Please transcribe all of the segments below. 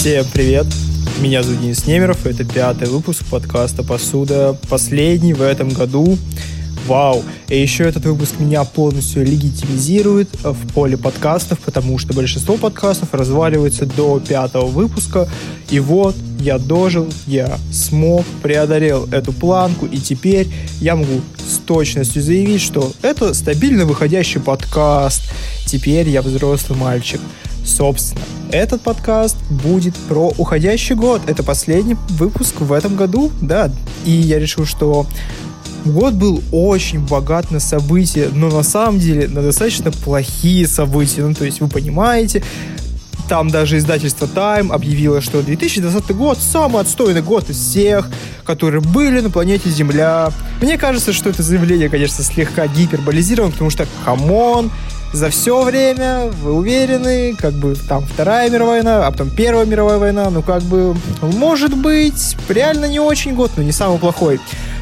Всем привет! Меня зовут Денис Немеров, это пятый выпуск подкаста «Посуда», последний в этом году. Вау! И еще этот выпуск меня полностью легитимизирует в поле подкастов, потому что большинство подкастов разваливается до пятого выпуска. И вот, я дожил, я смог, преодолел эту планку, и теперь я могу с точностью заявить, что это стабильно выходящий подкаст. Теперь я взрослый мальчик. Собственно, этот подкаст будет про уходящий год. Это последний выпуск в этом году, да. И я решил, что год был очень богат на события, но на самом деле на достаточно плохие события. Ну, то есть вы понимаете, там даже издательство Time объявило, что 2020 год самый отстойный год из всех, которые были на планете Земля. Мне кажется, что это заявление, конечно, слегка гиперболизировано, потому что, come on, за все время, вы уверены, как бы там Вторая мировая война, а потом Первая мировая война, ну как бы, может быть, реально не очень год, но не самый плохой.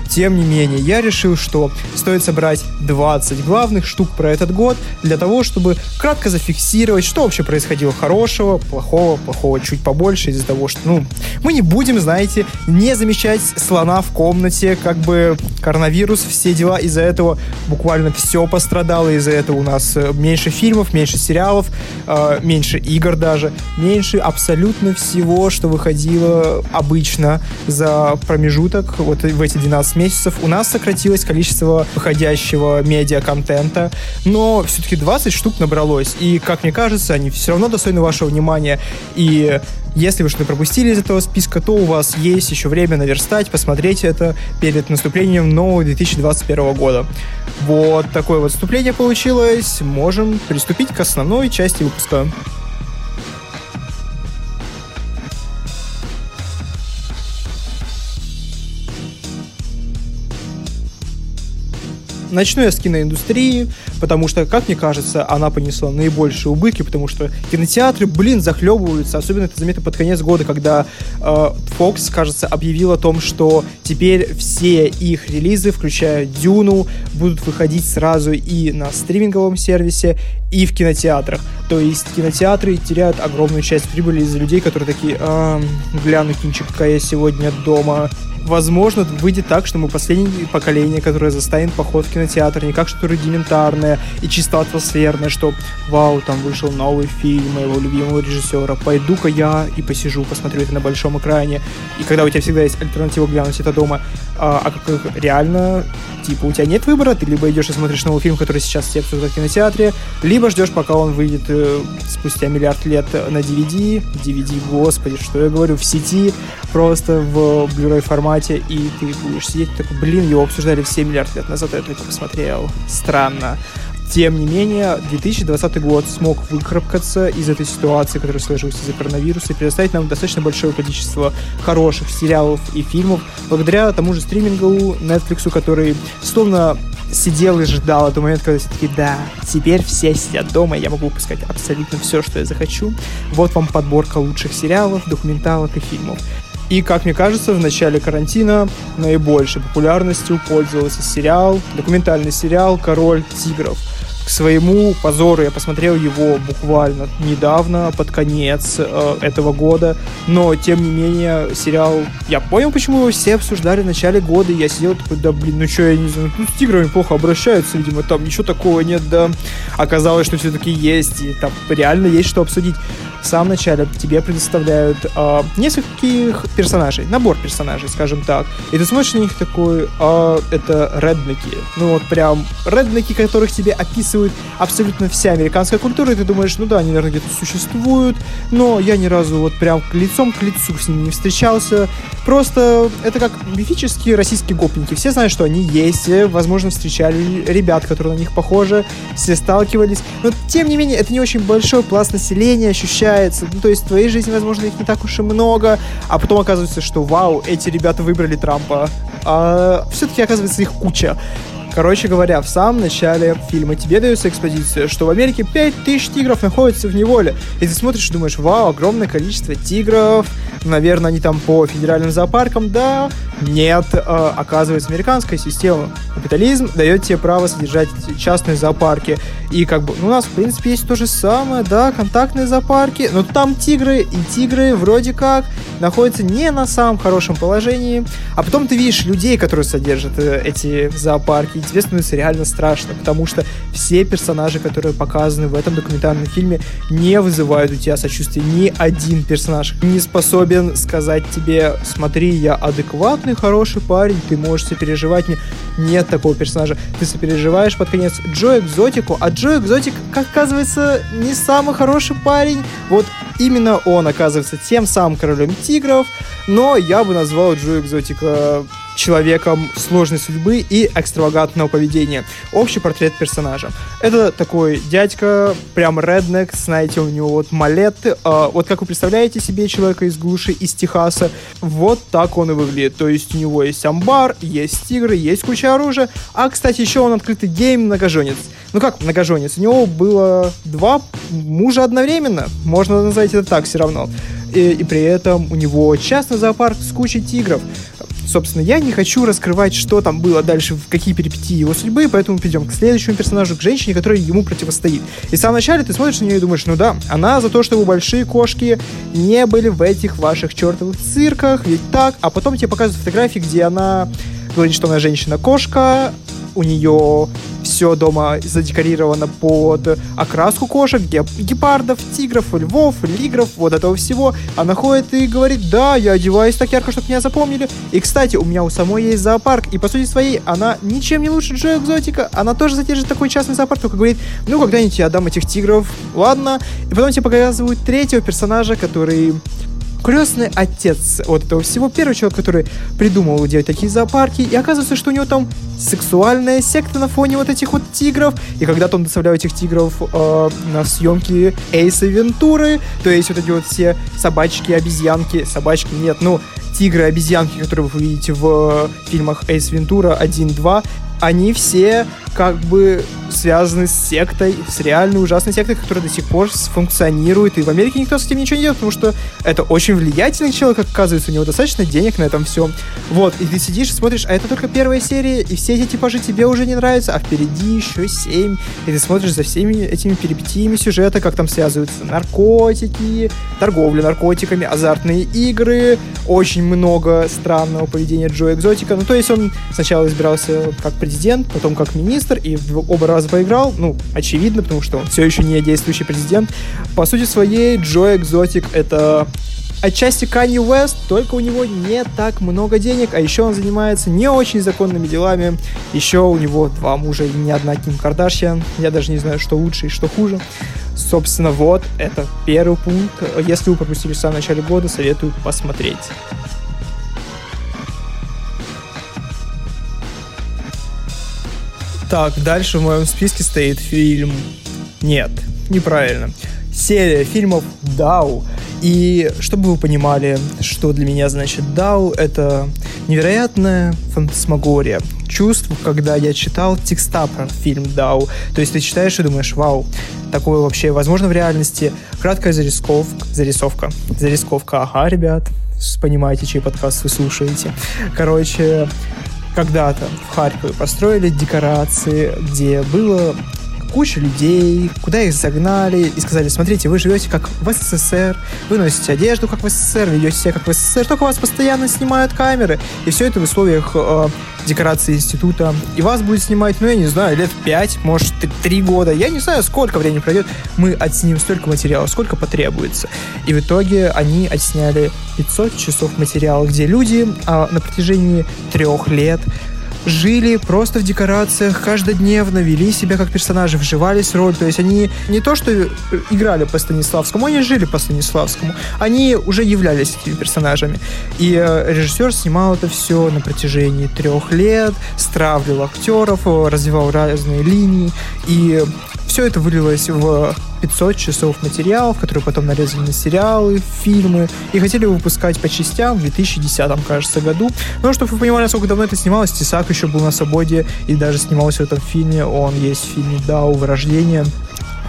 Тем не менее, я решил, что стоит собрать 20 главных штук про этот год для того, чтобы кратко зафиксировать, что вообще происходило хорошего, плохого, плохого чуть побольше из-за того, что, ну, мы не будем, знаете, не замечать слона в комнате, как бы коронавирус, все дела, из-за этого буквально все пострадало, из-за этого у нас э, меньше фильмов, меньше сериалов, э, меньше игр даже, меньше абсолютно всего, что выходило обычно за промежуток вот в эти 12 месяцев у нас сократилось количество выходящего медиа-контента, но все-таки 20 штук набралось, и, как мне кажется, они все равно достойны вашего внимания, и если вы что-то пропустили из этого списка, то у вас есть еще время наверстать, посмотреть это перед наступлением нового 2021 года. Вот такое вот вступление получилось. Можем приступить к основной части выпуска. Начну я с киноиндустрии, потому что, как мне кажется, она понесла наибольшие убытки, потому что кинотеатры, блин, захлебываются. Особенно это заметно под конец года, когда э, Fox, кажется, объявил о том, что теперь все их релизы, включая Дюну, будут выходить сразу и на стриминговом сервисе, и в кинотеатрах. То есть кинотеатры теряют огромную часть прибыли из-за людей, которые такие, э, гляну кинчик, какая я сегодня дома, возможно, выйдет так, что мы последнее поколение, которое застанет поход в кинотеатр, не как что-то рудиментарное и чисто атмосферное, что вау, там вышел новый фильм моего любимого режиссера, пойду-ка я и посижу, посмотрю это на большом экране. И когда у тебя всегда есть альтернатива глянуть это дома, а, а как реально, типа, у тебя нет выбора, ты либо идешь и смотришь новый фильм, который сейчас все обсуждают в кинотеатре, либо ждешь, пока он выйдет э, спустя миллиард лет на DVD, DVD, господи, что я говорю, в сети, просто в Blu-ray формате, и ты будешь сидеть такой, блин, его обсуждали все миллиард лет назад, я только посмотрел. Странно. Тем не менее, 2020 год смог выкарабкаться из этой ситуации, которая сложилась из-за коронавируса, и предоставить нам достаточно большое количество хороших сериалов и фильмов, благодаря тому же стримингу, Netflix, который словно сидел и ждал этого момента, когда все таки да, теперь все сидят дома, и я могу выпускать абсолютно все, что я захочу. Вот вам подборка лучших сериалов, документалок и фильмов. И, как мне кажется, в начале карантина наибольшей популярностью пользовался сериал, документальный сериал «Король тигров», к своему позору. Я посмотрел его буквально недавно, под конец э, этого года, но тем не менее сериал... Я понял, почему его все обсуждали в начале года, и я сидел такой, да блин, ну что, я не знаю, ну с тиграми плохо обращаются, видимо, там ничего такого нет, да. Оказалось, что все-таки есть, и там реально есть что обсудить. В самом начале тебе предоставляют э, нескольких персонажей, набор персонажей, скажем так, и ты смотришь на них такой, э, это реднеки, ну вот прям реднеки, которых тебе описывают описывают абсолютно вся американская культура, и ты думаешь, ну да, они, наверное, где-то существуют, но я ни разу вот прям лицом к лицу с ними не встречался. Просто это как мифические российские гопники. Все знают, что они есть, возможно, встречали ребят, которые на них похожи, все сталкивались. Но, тем не менее, это не очень большой пласт населения ощущается. Ну, то есть в твоей жизни, возможно, их не так уж и много, а потом оказывается, что вау, эти ребята выбрали Трампа. А все-таки, оказывается, их куча Короче говоря, в самом начале фильма тебе дается экспозиция, что в Америке 5000 тигров находятся в неволе. И ты смотришь и думаешь, вау, огромное количество тигров, наверное, они там по федеральным зоопаркам, да, нет, э, оказывается, американская система капитализм дает тебе право содержать частные зоопарки. И как бы ну, у нас, в принципе, есть то же самое, да, контактные зоопарки, но там тигры, и тигры вроде как находятся не на самом хорошем положении. А потом ты видишь людей, которые содержат э, эти зоопарки, тебе становится реально страшно, потому что все персонажи, которые показаны в этом документальном фильме, не вызывают у тебя сочувствия. Ни один персонаж не способен сказать тебе, смотри, я адекватный, хороший парень, ты можешь сопереживать мне. Нет такого персонажа. Ты сопереживаешь под конец Джо Экзотику, а Джо Экзотик, как оказывается, не самый хороший парень. Вот именно он оказывается тем самым королем тигров, но я бы назвал Джо Экзотика человеком сложной судьбы и экстравагантного поведения. Общий портрет персонажа. Это такой дядька, прям реднек, знаете, у него вот малеты. Э, вот как вы представляете себе человека из глуши, из Техаса, вот так он и выглядит. То есть у него есть амбар, есть тигры, есть куча оружия. А, кстати, еще он открытый гейм-многоженец. Ну как многоженец? У него было два мужа одновременно. Можно назвать это так все равно. И, и при этом у него частный зоопарк с кучей тигров. Собственно, я не хочу раскрывать, что там было дальше, в какие перипетии его судьбы, поэтому перейдем к следующему персонажу, к женщине, которая ему противостоит. И в самом начале ты смотришь на нее и думаешь, ну да, она за то, чтобы большие кошки не были в этих ваших чертовых цирках, ведь так, а потом тебе показывают фотографии, где она говорит, что она женщина-кошка, у нее все дома задекорировано под окраску кошек, гепардов, тигров, львов, лигров, вот этого всего. Она ходит и говорит, да, я одеваюсь так ярко, чтобы меня запомнили. И, кстати, у меня у самой есть зоопарк, и по сути своей она ничем не лучше Джо Экзотика. Она тоже задержит такой частный зоопарк, только говорит, ну, когда-нибудь я отдам этих тигров, ладно. И потом тебе показывают третьего персонажа, который крестный отец вот этого всего, первый человек, который придумал делать такие зоопарки, и оказывается, что у него там сексуальная секта на фоне вот этих вот тигров, и когда-то он доставлял этих тигров э, на съемки Эйса Вентуры, то есть вот эти вот все собачки, обезьянки, собачки, нет, ну, тигры, обезьянки, которые вы видите в фильмах Эйс Вентура 1, 2, они все как бы связаны с сектой, с реальной ужасной сектой, которая до сих пор функционирует. И в Америке никто с этим ничего не делает, потому что это очень влиятельный человек, оказывается, у него достаточно денег на этом все. Вот, и ты сидишь смотришь, а это только первая серия, и все эти типажи тебе уже не нравятся, а впереди еще семь. И ты смотришь за всеми этими перипетиями сюжета, как там связываются наркотики, торговля наркотиками, азартные игры, очень много странного поведения Джо Экзотика. Ну, то есть он сначала избирался как президент, потом как министр, и оба раза поиграл, ну, очевидно, потому что он все еще не действующий президент. По сути своей, Джо Экзотик — это отчасти Канни Уэст, только у него не так много денег, а еще он занимается не очень законными делами. Еще у него два мужа и не одна Ким Кардашьян. Я даже не знаю, что лучше и что хуже. Собственно, вот, это первый пункт. Если вы пропустили в самом начале года, советую посмотреть. Так, дальше в моем списке стоит фильм... Нет, неправильно. Серия фильмов «Дау». И чтобы вы понимали, что для меня значит «Дау», это невероятная фантасмагория чувств, когда я читал текста про фильм «Дау». То есть ты читаешь и думаешь, вау, такое вообще возможно в реальности. Краткая зарисовка, зарисовка, зарисовка, ага, ребят, понимаете, чей подкаст вы слушаете. Короче, когда-то в Харькове построили декорации, где было куча людей, куда их загнали и сказали, смотрите, вы живете как в СССР, вы носите одежду как в СССР, ведете себя как в СССР, только вас постоянно снимают камеры, и все это в условиях э, декорации института, и вас будет снимать, ну, я не знаю, лет 5, может, 3 года, я не знаю, сколько времени пройдет, мы отснимем столько материала, сколько потребуется. И в итоге они отсняли 500 часов материала, где люди а, на протяжении трех лет жили просто в декорациях каждодневно, вели себя как персонажи, вживались в роль. То есть они не то, что играли по Станиславскому, они жили по Станиславскому. Они уже являлись этими персонажами. И э, режиссер снимал это все на протяжении трех лет, стравливал актеров, развивал разные линии. И все это вылилось в 500 часов материалов, которые потом нарезали на сериалы, фильмы, и хотели выпускать по частям в 2010, кажется, году. Но, чтобы вы понимали, насколько давно это снималось, Тесак еще был на свободе и даже снимался в этом фильме. Он есть в фильме «Дау. Вырождение».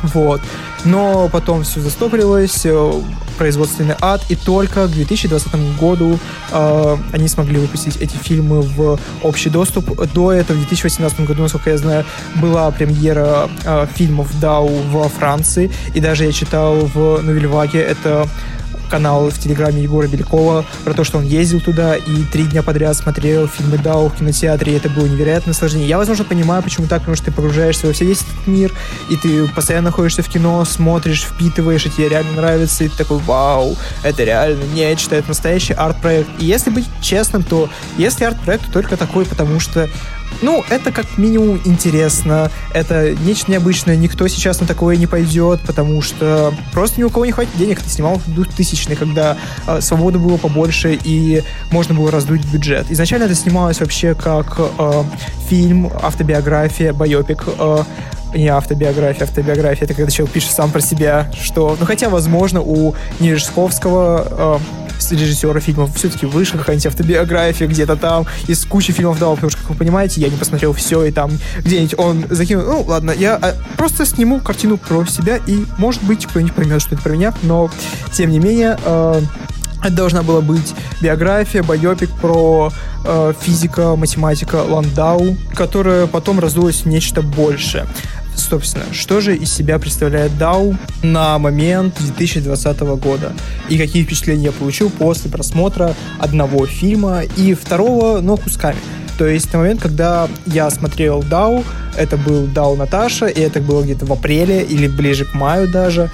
Вот. Но потом все застопорилось, э, производственный ад, и только к 2020 году э, они смогли выпустить эти фильмы в общий доступ. До этого, в 2018 году, насколько я знаю, была премьера э, фильмов Дау во Франции, и даже я читал в Новельваге, это канал в Телеграме Егора Белякова про то, что он ездил туда и три дня подряд смотрел фильмы Дау в кинотеатре, и это было невероятное наслаждение. Я, возможно, понимаю, почему так, потому что ты погружаешься во весь этот мир, и ты постоянно находишься в кино, смотришь, впитываешь, и тебе реально нравится, и ты такой, вау, это реально нечто, это настоящий арт-проект. И если быть честным, то если арт-проект, то только такой, потому что ну, это как минимум интересно, это нечто необычное, никто сейчас на такое не пойдет, потому что просто ни у кого не хватит денег, ты снимал в 2000 когда э, свободы было побольше и можно было раздуть бюджет. Изначально это снималось вообще как э, фильм, автобиография, байопик, э, не автобиография, автобиография, это когда человек пишет сам про себя, что, ну хотя, возможно, у Нижесковского э, режиссера фильмов все-таки вышла какая-нибудь автобиография где-то там, из кучи фильмов дал, потому что, как вы понимаете, я не посмотрел все, и там где-нибудь он закинул, ну ладно, я а, просто сниму картину про себя, и, может быть, кто-нибудь поймет, что это про меня, но, тем не менее, э, это должна была быть биография, байопик про э, физика, математика Ландау, которая потом раздулась в нечто большее. Собственно, что же из себя представляет DAO на момент 2020 года? И какие впечатления я получил после просмотра одного фильма и второго, но кусками. То есть на момент, когда я смотрел DAO, это был DAO Наташа, и это было где-то в апреле или ближе к маю даже,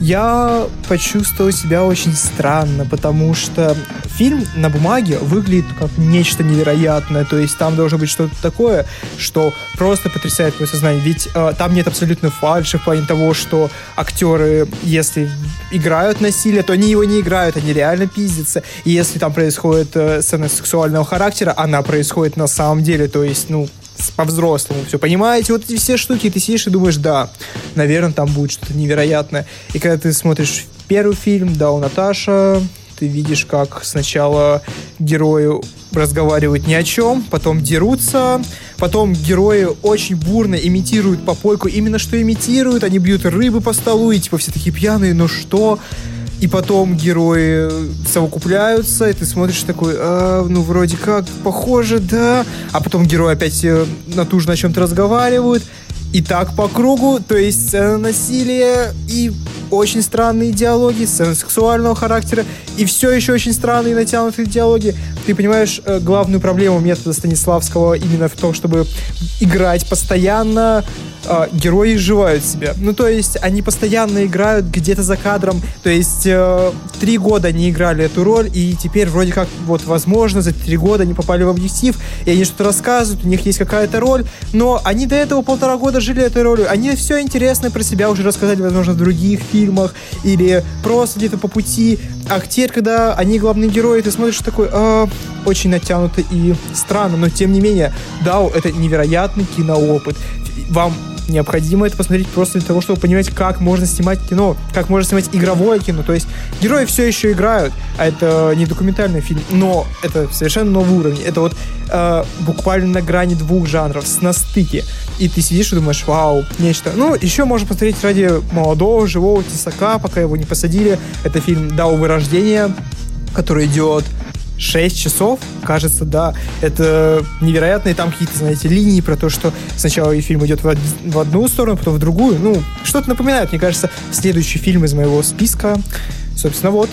я почувствовал себя очень странно, потому что фильм на бумаге выглядит как нечто невероятное, то есть там должно быть что-то такое, что просто потрясает твое сознание, ведь э, там нет абсолютно фальши в плане того, что актеры, если играют насилие, то они его не играют, они реально пиздятся, и если там происходит э, сцена сексуального характера, она происходит на самом деле, то есть, ну, по-взрослому все, понимаете? Вот эти все штуки, ты сидишь и думаешь, да, наверное, там будет что-то невероятное. И когда ты смотришь первый фильм, да, у Наташа, ты видишь, как сначала герои разговаривают ни о чем, потом дерутся, потом герои очень бурно имитируют попойку, именно что имитируют, они бьют рыбы по столу, и типа все такие пьяные, ну что? И потом герои совокупляются, и ты смотришь такой, а, ну, вроде как, похоже, да, а потом герои опять э, натужно о чем-то разговаривают, и так по кругу, то есть сцена насилия и очень странные диалоги, сцены сексуального характера, и все еще очень странные натянутые диалоги. Ты понимаешь э, главную проблему метода Станиславского именно в том, чтобы играть постоянно э, герои изживают себя. Ну, то есть, они постоянно играют где-то за кадром. То есть, э, три года они играли эту роль, и теперь вроде как, вот, возможно, за три года они попали в объектив, и они что-то рассказывают, у них есть какая-то роль, но они до этого полтора года жили этой ролью. Они все интересное про себя уже рассказали, возможно, в других фильмах, или просто где-то по пути. А теперь, когда они главные герои, ты смотришь такой, э, очень натянуто и странно, но тем не менее, да, это невероятный киноопыт. Вам необходимо это посмотреть просто для того, чтобы понимать, как можно снимать кино, как можно снимать игровое кино. То есть герои все еще играют, а это не документальный фильм, но это совершенно новый уровень. Это вот э, буквально на грани двух жанров, с на стыке. И ты сидишь и думаешь, вау, нечто. Ну, еще можно посмотреть ради молодого, живого тесака, пока его не посадили. Это фильм «Дау вырождение», который идет 6 часов, кажется, да, это невероятно, и там какие-то, знаете, линии про то, что сначала фильм идет в, од- в одну сторону, потом в другую, ну, что-то напоминает, мне кажется, следующий фильм из моего списка, собственно, вот.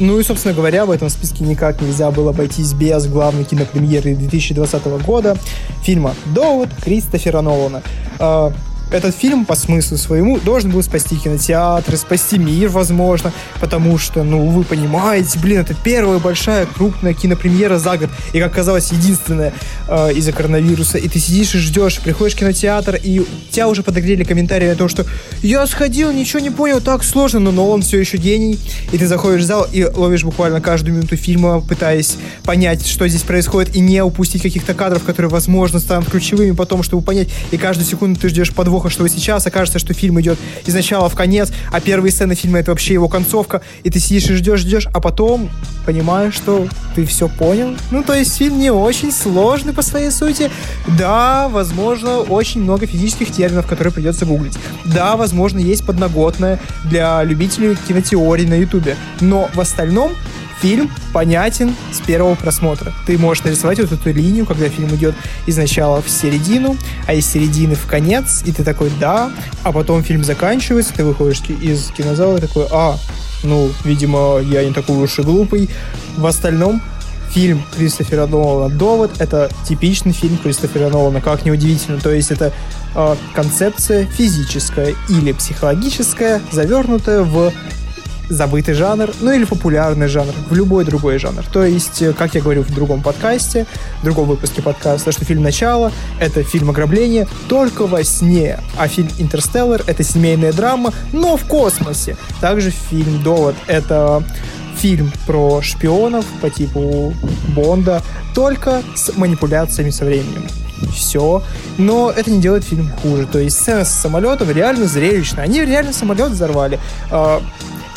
Ну и, собственно говоря, в этом списке никак нельзя было обойтись без главной кинопремьеры 2020 года фильма «Довод» Кристофера Нолана. Этот фильм по смыслу своему должен был спасти кинотеатры, спасти мир, возможно, потому что, ну, вы понимаете, блин, это первая большая крупная кинопремьера за год, и, как казалось, единственная э, из-за коронавируса, и ты сидишь и ждешь, приходишь в кинотеатр, и тебя уже подогрели комментарии о том, что я сходил, ничего не понял, так сложно, но, но он все еще гений, и ты заходишь в зал и ловишь буквально каждую минуту фильма, пытаясь понять, что здесь происходит, и не упустить каких-то кадров, которые, возможно, станут ключевыми потом, чтобы понять, и каждую секунду ты ждешь подвоха, что сейчас окажется, что фильм идет из начала в конец, а первые сцены фильма это вообще его концовка, и ты сидишь и ждешь, ждешь, а потом понимаешь, что ты все понял. Ну, то есть фильм не очень сложный по своей сути. Да, возможно, очень много физических терминов, которые придется гуглить. Да, возможно, есть подноготное для любителей кинотеории на ютубе. Но в остальном фильм понятен с первого просмотра. Ты можешь нарисовать вот эту линию, когда фильм идет из начала в середину, а из середины в конец, и ты такой, да, а потом фильм заканчивается, ты выходишь из кинозала и такой, а, ну, видимо, я не такой уж и глупый. В остальном фильм Кристофера Нолана «Довод» — это типичный фильм Кристофера Нолана, как неудивительно. То есть это э, концепция физическая или психологическая, завернутая в забытый жанр, ну или популярный жанр, в любой другой жанр. То есть, э, как я говорю в другом подкасте, в другом выпуске подкаста, что фильм «Начало» — это фильм ограбления только во сне, а фильм «Интерстеллар» — это семейная драма, но в космосе. Также фильм «Довод» — это фильм про шпионов по типу Бонда, только с манипуляциями со временем все. Но это не делает фильм хуже. То есть сцена с самолетом реально зрелищная. Они реально самолет взорвали.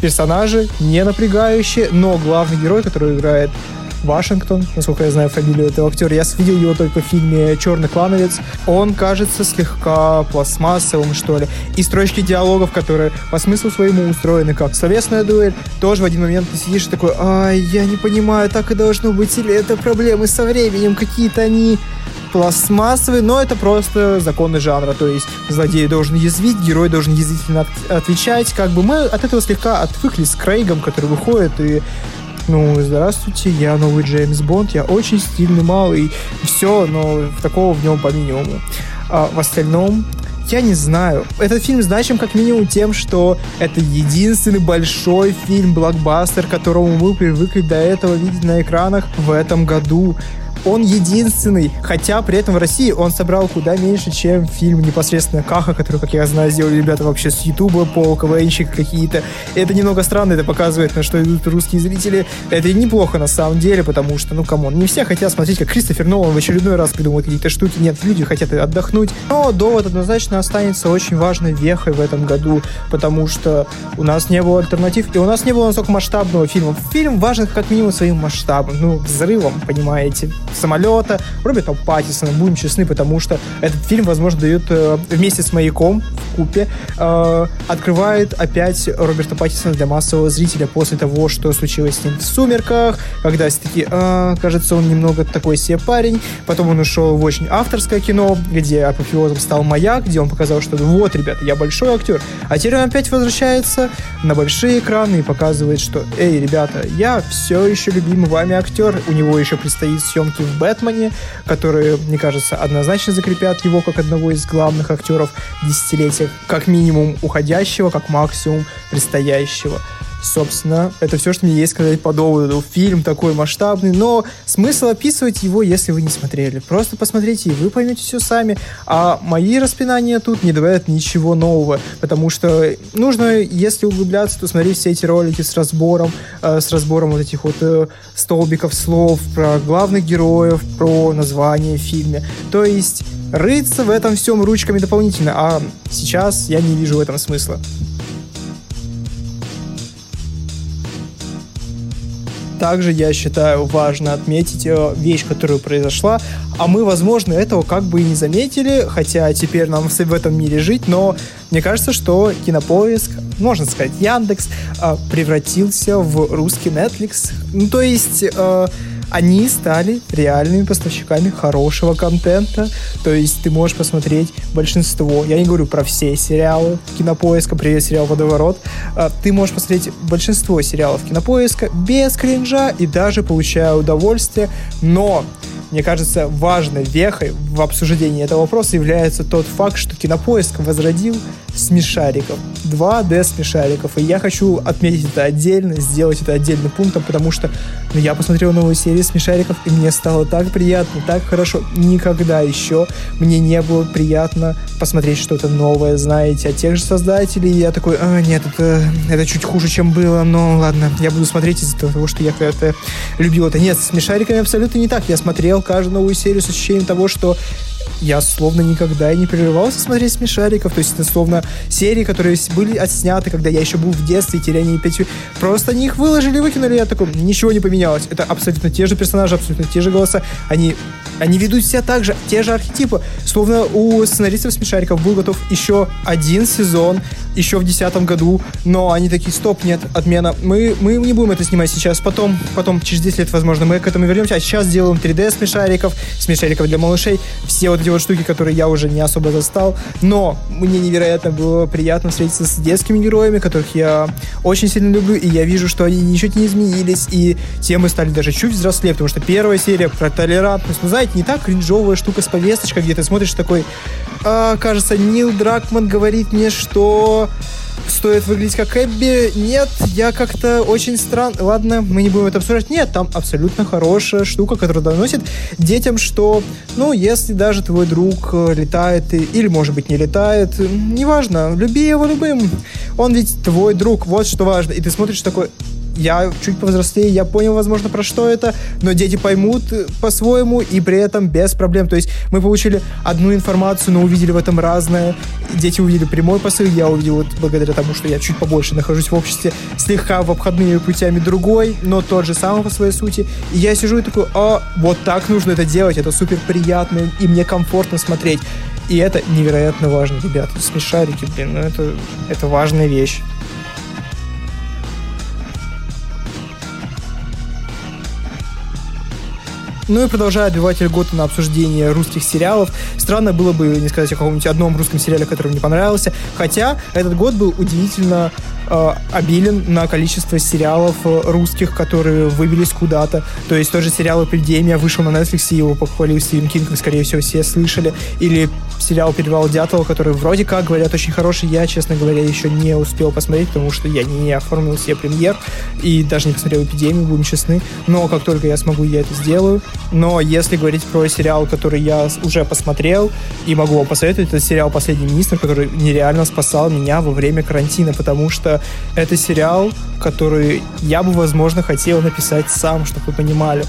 Персонажи не напрягающие, но главный герой, который играет Вашингтон, насколько я знаю фамилию этого актера. Я видел его только в фильме «Черный клановец». Он кажется слегка пластмассовым, что ли. И строчки диалогов, которые по смыслу своему устроены как словесная дуэль, тоже в один момент ты сидишь такой, ай, я не понимаю, так и должно быть, или это проблемы со временем, какие-то они пластмассовый, но это просто законы жанра. То есть злодей должен язвить, герой должен язвительно от- отвечать. Как бы мы от этого слегка отвыкли с Крейгом, который выходит и ну, здравствуйте, я новый Джеймс Бонд, я очень стильный малый, все, но такого в нем по минимуму. А в остальном, я не знаю. Этот фильм значим как минимум тем, что это единственный большой фильм-блокбастер, которому мы привыкли до этого видеть на экранах в этом году он единственный, хотя при этом в России он собрал куда меньше, чем фильм непосредственно Каха, который, как я знаю, сделали ребята вообще с Ютуба, по КВНщик какие-то. Это немного странно, это показывает, на что идут русские зрители. Это неплохо на самом деле, потому что, ну, come on, не все хотят смотреть, как Кристофер Нолан в очередной раз придумывает какие-то штуки. Нет, люди хотят отдохнуть. Но довод однозначно останется очень важной вехой в этом году, потому что у нас не было альтернатив, и у нас не было настолько масштабного фильма. Фильм важен как минимум своим масштабом, ну, взрывом, понимаете, самолета, Роберта Паттисона, будем честны, потому что этот фильм, возможно, дает э, вместе с «Маяком» в купе, э, открывает опять Роберта Паттисона для массового зрителя после того, что случилось с ним в «Сумерках», когда все таки э, кажется, он немного такой себе парень, потом он ушел в очень авторское кино, где апофеозом стал «Маяк», где он показал, что вот, ребята, я большой актер, а теперь он опять возвращается на большие экраны и показывает, что, эй, ребята, я все еще любимый вами актер, у него еще предстоит съемки в Бэтмене, которые, мне кажется, однозначно закрепят его как одного из главных актеров десятилетия, как минимум уходящего, как максимум предстоящего. Собственно, это все, что мне есть сказать по доводу. Фильм такой масштабный, но смысл описывать его, если вы не смотрели. Просто посмотрите, и вы поймете все сами. А мои распинания тут не добавят ничего нового, потому что нужно, если углубляться, то смотреть все эти ролики с разбором, э, с разбором вот этих вот э, столбиков слов про главных героев, про название в фильме. То есть рыться в этом всем ручками дополнительно, а сейчас я не вижу в этом смысла. Также я считаю важно отметить э, вещь, которая произошла, а мы, возможно, этого как бы и не заметили, хотя теперь нам в этом мире жить, но мне кажется, что Кинопоиск, можно сказать, Яндекс, э, превратился в русский Netflix. Ну, то есть э, они стали реальными поставщиками хорошего контента. То есть ты можешь посмотреть большинство, я не говорю про все сериалы Кинопоиска, привет, сериал «Водоворот», а, ты можешь посмотреть большинство сериалов Кинопоиска без кринжа и даже получая удовольствие, но мне кажется, важной вехой в обсуждении этого вопроса является тот факт, что Кинопоиск возродил смешариков. 2D смешариков. И я хочу отметить это отдельно, сделать это отдельным пунктом, потому что ну, я посмотрел новую серию смешариков, и мне стало так приятно, так хорошо. Никогда еще мне не было приятно посмотреть что-то новое, знаете, от тех же создателей. Я такой, а, нет, это, это чуть хуже, чем было, но ладно, я буду смотреть из-за того, что я когда-то любил это. Нет, с смешариками абсолютно не так. Я смотрел каждую новую серию с ощущением того, что я словно никогда и не прерывался смотреть смешариков. То есть это словно серии, которые были отсняты, когда я еще был в детстве, теряние пяти. Просто они их выложили, выкинули, я такой, ничего не поменялось. Это абсолютно те же персонажи, абсолютно те же голоса. Они, они ведут себя так же, те же архетипы. Словно у сценаристов смешариков был готов еще один сезон, еще в десятом году, но они такие, стоп, нет, отмена. Мы, мы не будем это снимать сейчас, потом, потом через 10 лет, возможно, мы к этому вернемся, а сейчас делаем 3D смешариков, смешариков для малышей, все вот эти вот штуки, которые я уже не особо застал, но мне невероятно было приятно встретиться с детскими героями, которых я очень сильно люблю, и я вижу, что они ничуть не изменились, и темы стали даже чуть взрослее, потому что первая серия про толерантность, ну, знаете, не так кринжовая штука с повесточкой, где ты смотришь такой, а, кажется, Нил Дракман говорит мне, что стоит выглядеть как Эбби. Нет, я как-то очень странно. Ладно, мы не будем это обсуждать. Нет, там абсолютно хорошая штука, которая доносит детям, что, ну, если даже твой друг э, летает или, может быть, не летает, неважно, люби его любым. Он ведь твой друг, вот что важно. И ты смотришь такой, я чуть повзрослее, я понял, возможно, про что это, но дети поймут по-своему и при этом без проблем. То есть мы получили одну информацию, но увидели в этом разное. Дети увидели прямой посыл, я увидел вот благодаря тому, что я чуть побольше нахожусь в обществе, слегка в обходными путями другой, но тот же самый по своей сути. И я сижу и такой, а, вот так нужно это делать, это супер приятно, и мне комфортно смотреть. И это невероятно важно, ребята. Смешарики, блин, ну это, это важная вещь. Ну и продолжая отбивать льготы на обсуждение русских сериалов, странно было бы не сказать о каком-нибудь одном русском сериале, который мне понравился. Хотя этот год был удивительно э, обилен на количество сериалов э, русских, которые выбились куда-то. То есть тот же сериал «Эпидемия» вышел на Netflix, и его похвалил Стивен Кинг, скорее всего, все слышали. Или сериал «Перевал Дятлова», который вроде как, говорят, очень хороший. Я, честно говоря, еще не успел посмотреть, потому что я не оформил себе премьер и даже не посмотрел «Эпидемию», будем честны. Но как только я смогу, я это сделаю. Но если говорить про сериал, который я уже посмотрел и могу вам посоветовать, это сериал «Последний министр», который нереально спасал меня во время карантина, потому что это сериал, который я бы, возможно, хотел написать сам, чтобы вы понимали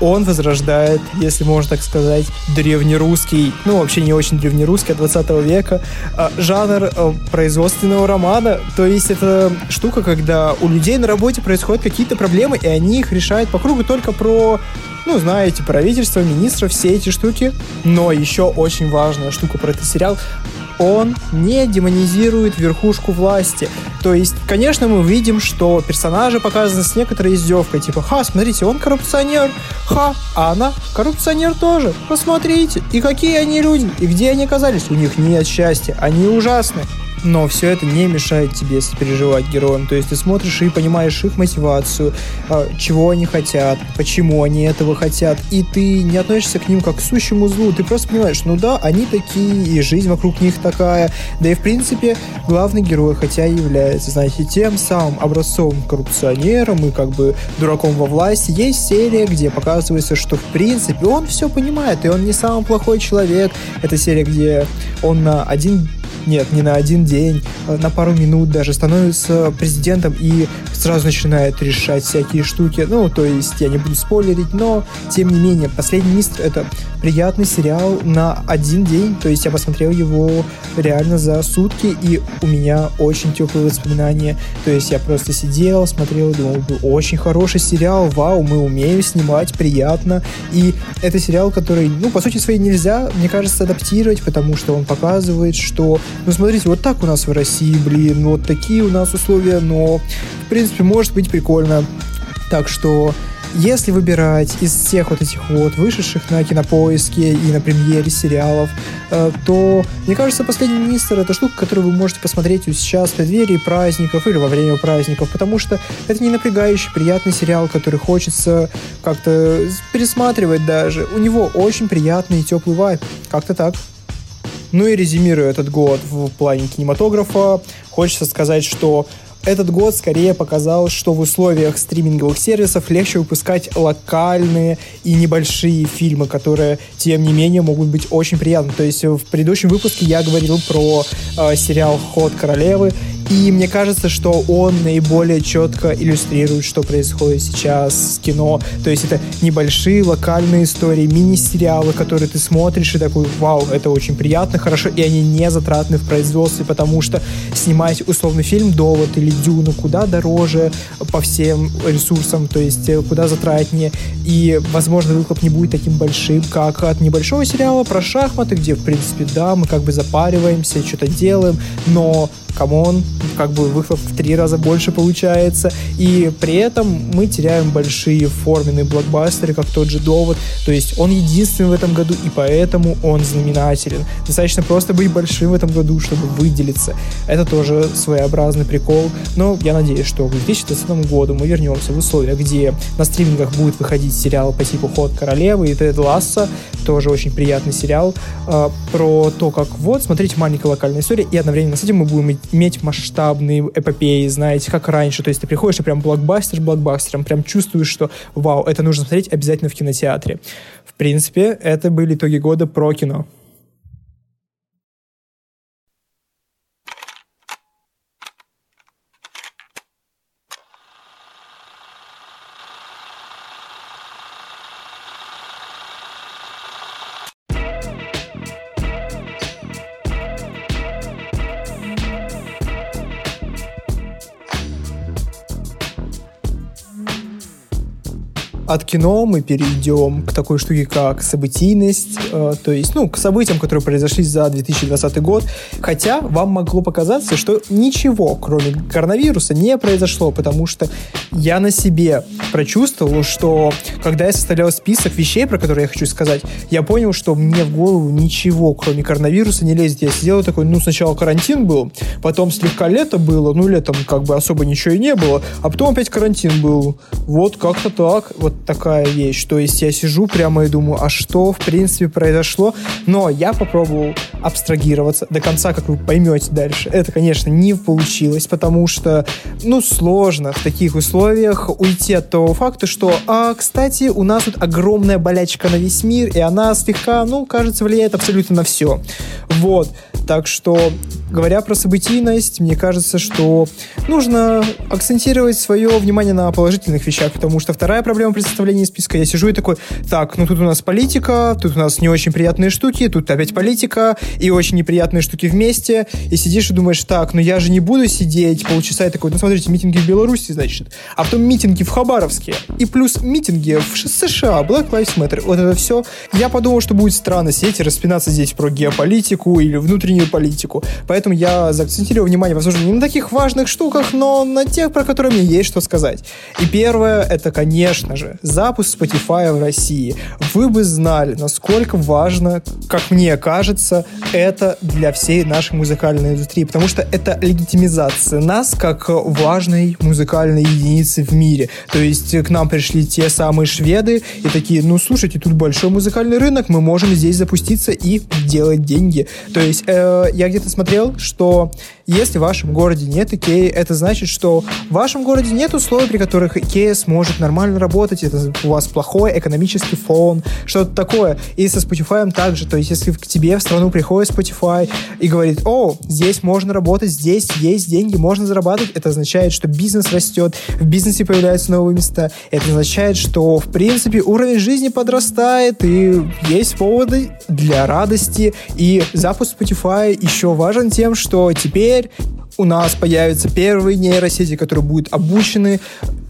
он возрождает, если можно так сказать, древнерусский, ну вообще не очень древнерусский, а 20 века, а, жанр а, производственного романа. То есть это штука, когда у людей на работе происходят какие-то проблемы, и они их решают по кругу только про ну, знаете, правительство, министров, все эти штуки. Но еще очень важная штука про этот сериал он не демонизирует верхушку власти. То есть, конечно, мы видим, что персонажи показаны с некоторой издевкой, типа, ха, смотрите, он коррупционер, ха, а она коррупционер тоже, посмотрите, и какие они люди, и где они оказались, у них нет счастья, они ужасны но все это не мешает тебе переживать героям. То есть ты смотришь и понимаешь их мотивацию, а, чего они хотят, почему они этого хотят, и ты не относишься к ним как к сущему злу. Ты просто понимаешь, ну да, они такие, и жизнь вокруг них такая. Да и в принципе главный герой, хотя и является, знаете, тем самым образцовым коррупционером и как бы дураком во власти, есть серия, где показывается, что в принципе он все понимает, и он не самый плохой человек. Это серия, где он на один нет, не на один день, а на пару минут даже становится президентом и сразу начинает решать всякие штуки. Ну, то есть я не буду спойлерить, но тем не менее, «Последний министр» — это приятный сериал на один день, то есть я посмотрел его реально за сутки, и у меня очень теплые воспоминания. То есть я просто сидел, смотрел, думал, очень хороший сериал, вау, мы умеем снимать, приятно. И это сериал, который, ну, по сути своей нельзя, мне кажется, адаптировать, потому что он показывает, что ну, смотрите, вот так у нас в России, блин, вот такие у нас условия, но, в принципе, может быть прикольно. Так что если выбирать из всех вот этих вот вышедших на кинопоиске и на премьере сериалов, э, то, мне кажется, «Последний министр» — это штука, которую вы можете посмотреть сейчас в преддверии праздников или во время праздников, потому что это не напрягающий, приятный сериал, который хочется как-то пересматривать даже. У него очень приятный и теплый вайб. Как-то так. Ну и резюмируя этот год в плане кинематографа, хочется сказать, что этот год скорее показал, что в условиях стриминговых сервисов легче выпускать локальные и небольшие фильмы, которые, тем не менее, могут быть очень приятны. То есть в предыдущем выпуске я говорил про э, сериал «Ход королевы», и мне кажется, что он наиболее четко иллюстрирует, что происходит сейчас с кино. То есть это небольшие локальные истории, мини-сериалы, которые ты смотришь и такой, вау, это очень приятно, хорошо, и они не затратны в производстве, потому что снимать условный фильм «Довод» или «Дюну» куда дороже по всем ресурсам, то есть э, куда затратнее, и, возможно, выхлоп не будет таким большим, как от небольшого сериала про шахматы, где, в принципе, да, мы как бы запариваемся, что-то делаем, но come on, как бы выхлоп в три раза больше получается, и при этом мы теряем большие форменные блокбастеры, как тот же «Довод», то есть он единственный в этом году, и поэтому он знаменателен. Достаточно просто быть большим в этом году, чтобы выделиться. Это тоже своеобразный прикол, но я надеюсь, что к 2020 году мы вернемся в условия, где на стримингах будет выходить сериал по типу «Ход королевы» и «Тед Ласса», тоже очень приятный сериал, э, про то, как вот, смотрите, маленькая локальная история, и одновременно с этим мы будем иметь масштабные эпопеи, знаете, как раньше. То есть ты приходишь и прям блокбастер блокбастером, прям чувствуешь, что вау, это нужно смотреть обязательно в кинотеатре. В принципе, это были итоги года про кино. От кино мы перейдем к такой штуке, как событийность, э, то есть, ну, к событиям, которые произошли за 2020 год. Хотя вам могло показаться, что ничего, кроме коронавируса, не произошло, потому что я на себе прочувствовал, что когда я составлял список вещей, про которые я хочу сказать, я понял, что мне в голову ничего, кроме коронавируса, не лезет. Я сидел такой, ну, сначала карантин был, потом слегка лето было, ну, летом как бы особо ничего и не было, а потом опять карантин был. Вот как-то так. Вот такая вещь. То есть я сижу прямо и думаю, а что в принципе произошло? Но я попробовал абстрагироваться до конца, как вы поймете дальше. Это, конечно, не получилось, потому что, ну, сложно в таких условиях уйти от того факта, что, а, кстати, у нас тут огромная болячка на весь мир, и она слегка, ну, кажется, влияет абсолютно на все. Вот. Так что, говоря про событийность, мне кажется, что нужно акцентировать свое внимание на положительных вещах, потому что вторая проблема при составлении списка, я сижу и такой, так, ну тут у нас политика, тут у нас не очень приятные штуки, тут опять политика, и очень неприятные штуки вместе, и сидишь и думаешь, так, ну я же не буду сидеть полчаса и такой, ну смотрите, митинги в Беларуси, значит, а потом митинги в Хабаровске, и плюс митинги в США, Black Lives Matter, вот это все. Я подумал, что будет странно сидеть и распинаться здесь про геополитику или внутреннюю внутреннюю политику. Поэтому я заакцентирую внимание, возможно, не на таких важных штуках, но на тех, про которые мне есть что сказать. И первое, это, конечно же, запуск Spotify в России. Вы бы знали, насколько важно, как мне кажется, это для всей нашей музыкальной индустрии, потому что это легитимизация нас как важной музыкальной единицы в мире. То есть к нам пришли те самые шведы и такие, ну слушайте, тут большой музыкальный рынок, мы можем здесь запуститься и делать деньги. То есть э, я где-то смотрел, что если в вашем городе нет Икеи, это значит, что в вашем городе нет условий, при которых Икея сможет нормально работать, это у вас плохой экономический фон, что-то такое. И со Spotify также, то есть если к тебе в страну приходит Spotify и говорит, о, здесь можно работать, здесь есть деньги, можно зарабатывать, это означает, что бизнес растет, в бизнесе появляются новые места, это означает, что, в принципе, уровень жизни подрастает, и есть поводы для радости, и запуск Spotify еще важен тем, что теперь у нас появятся первые нейросети, которые будут обучены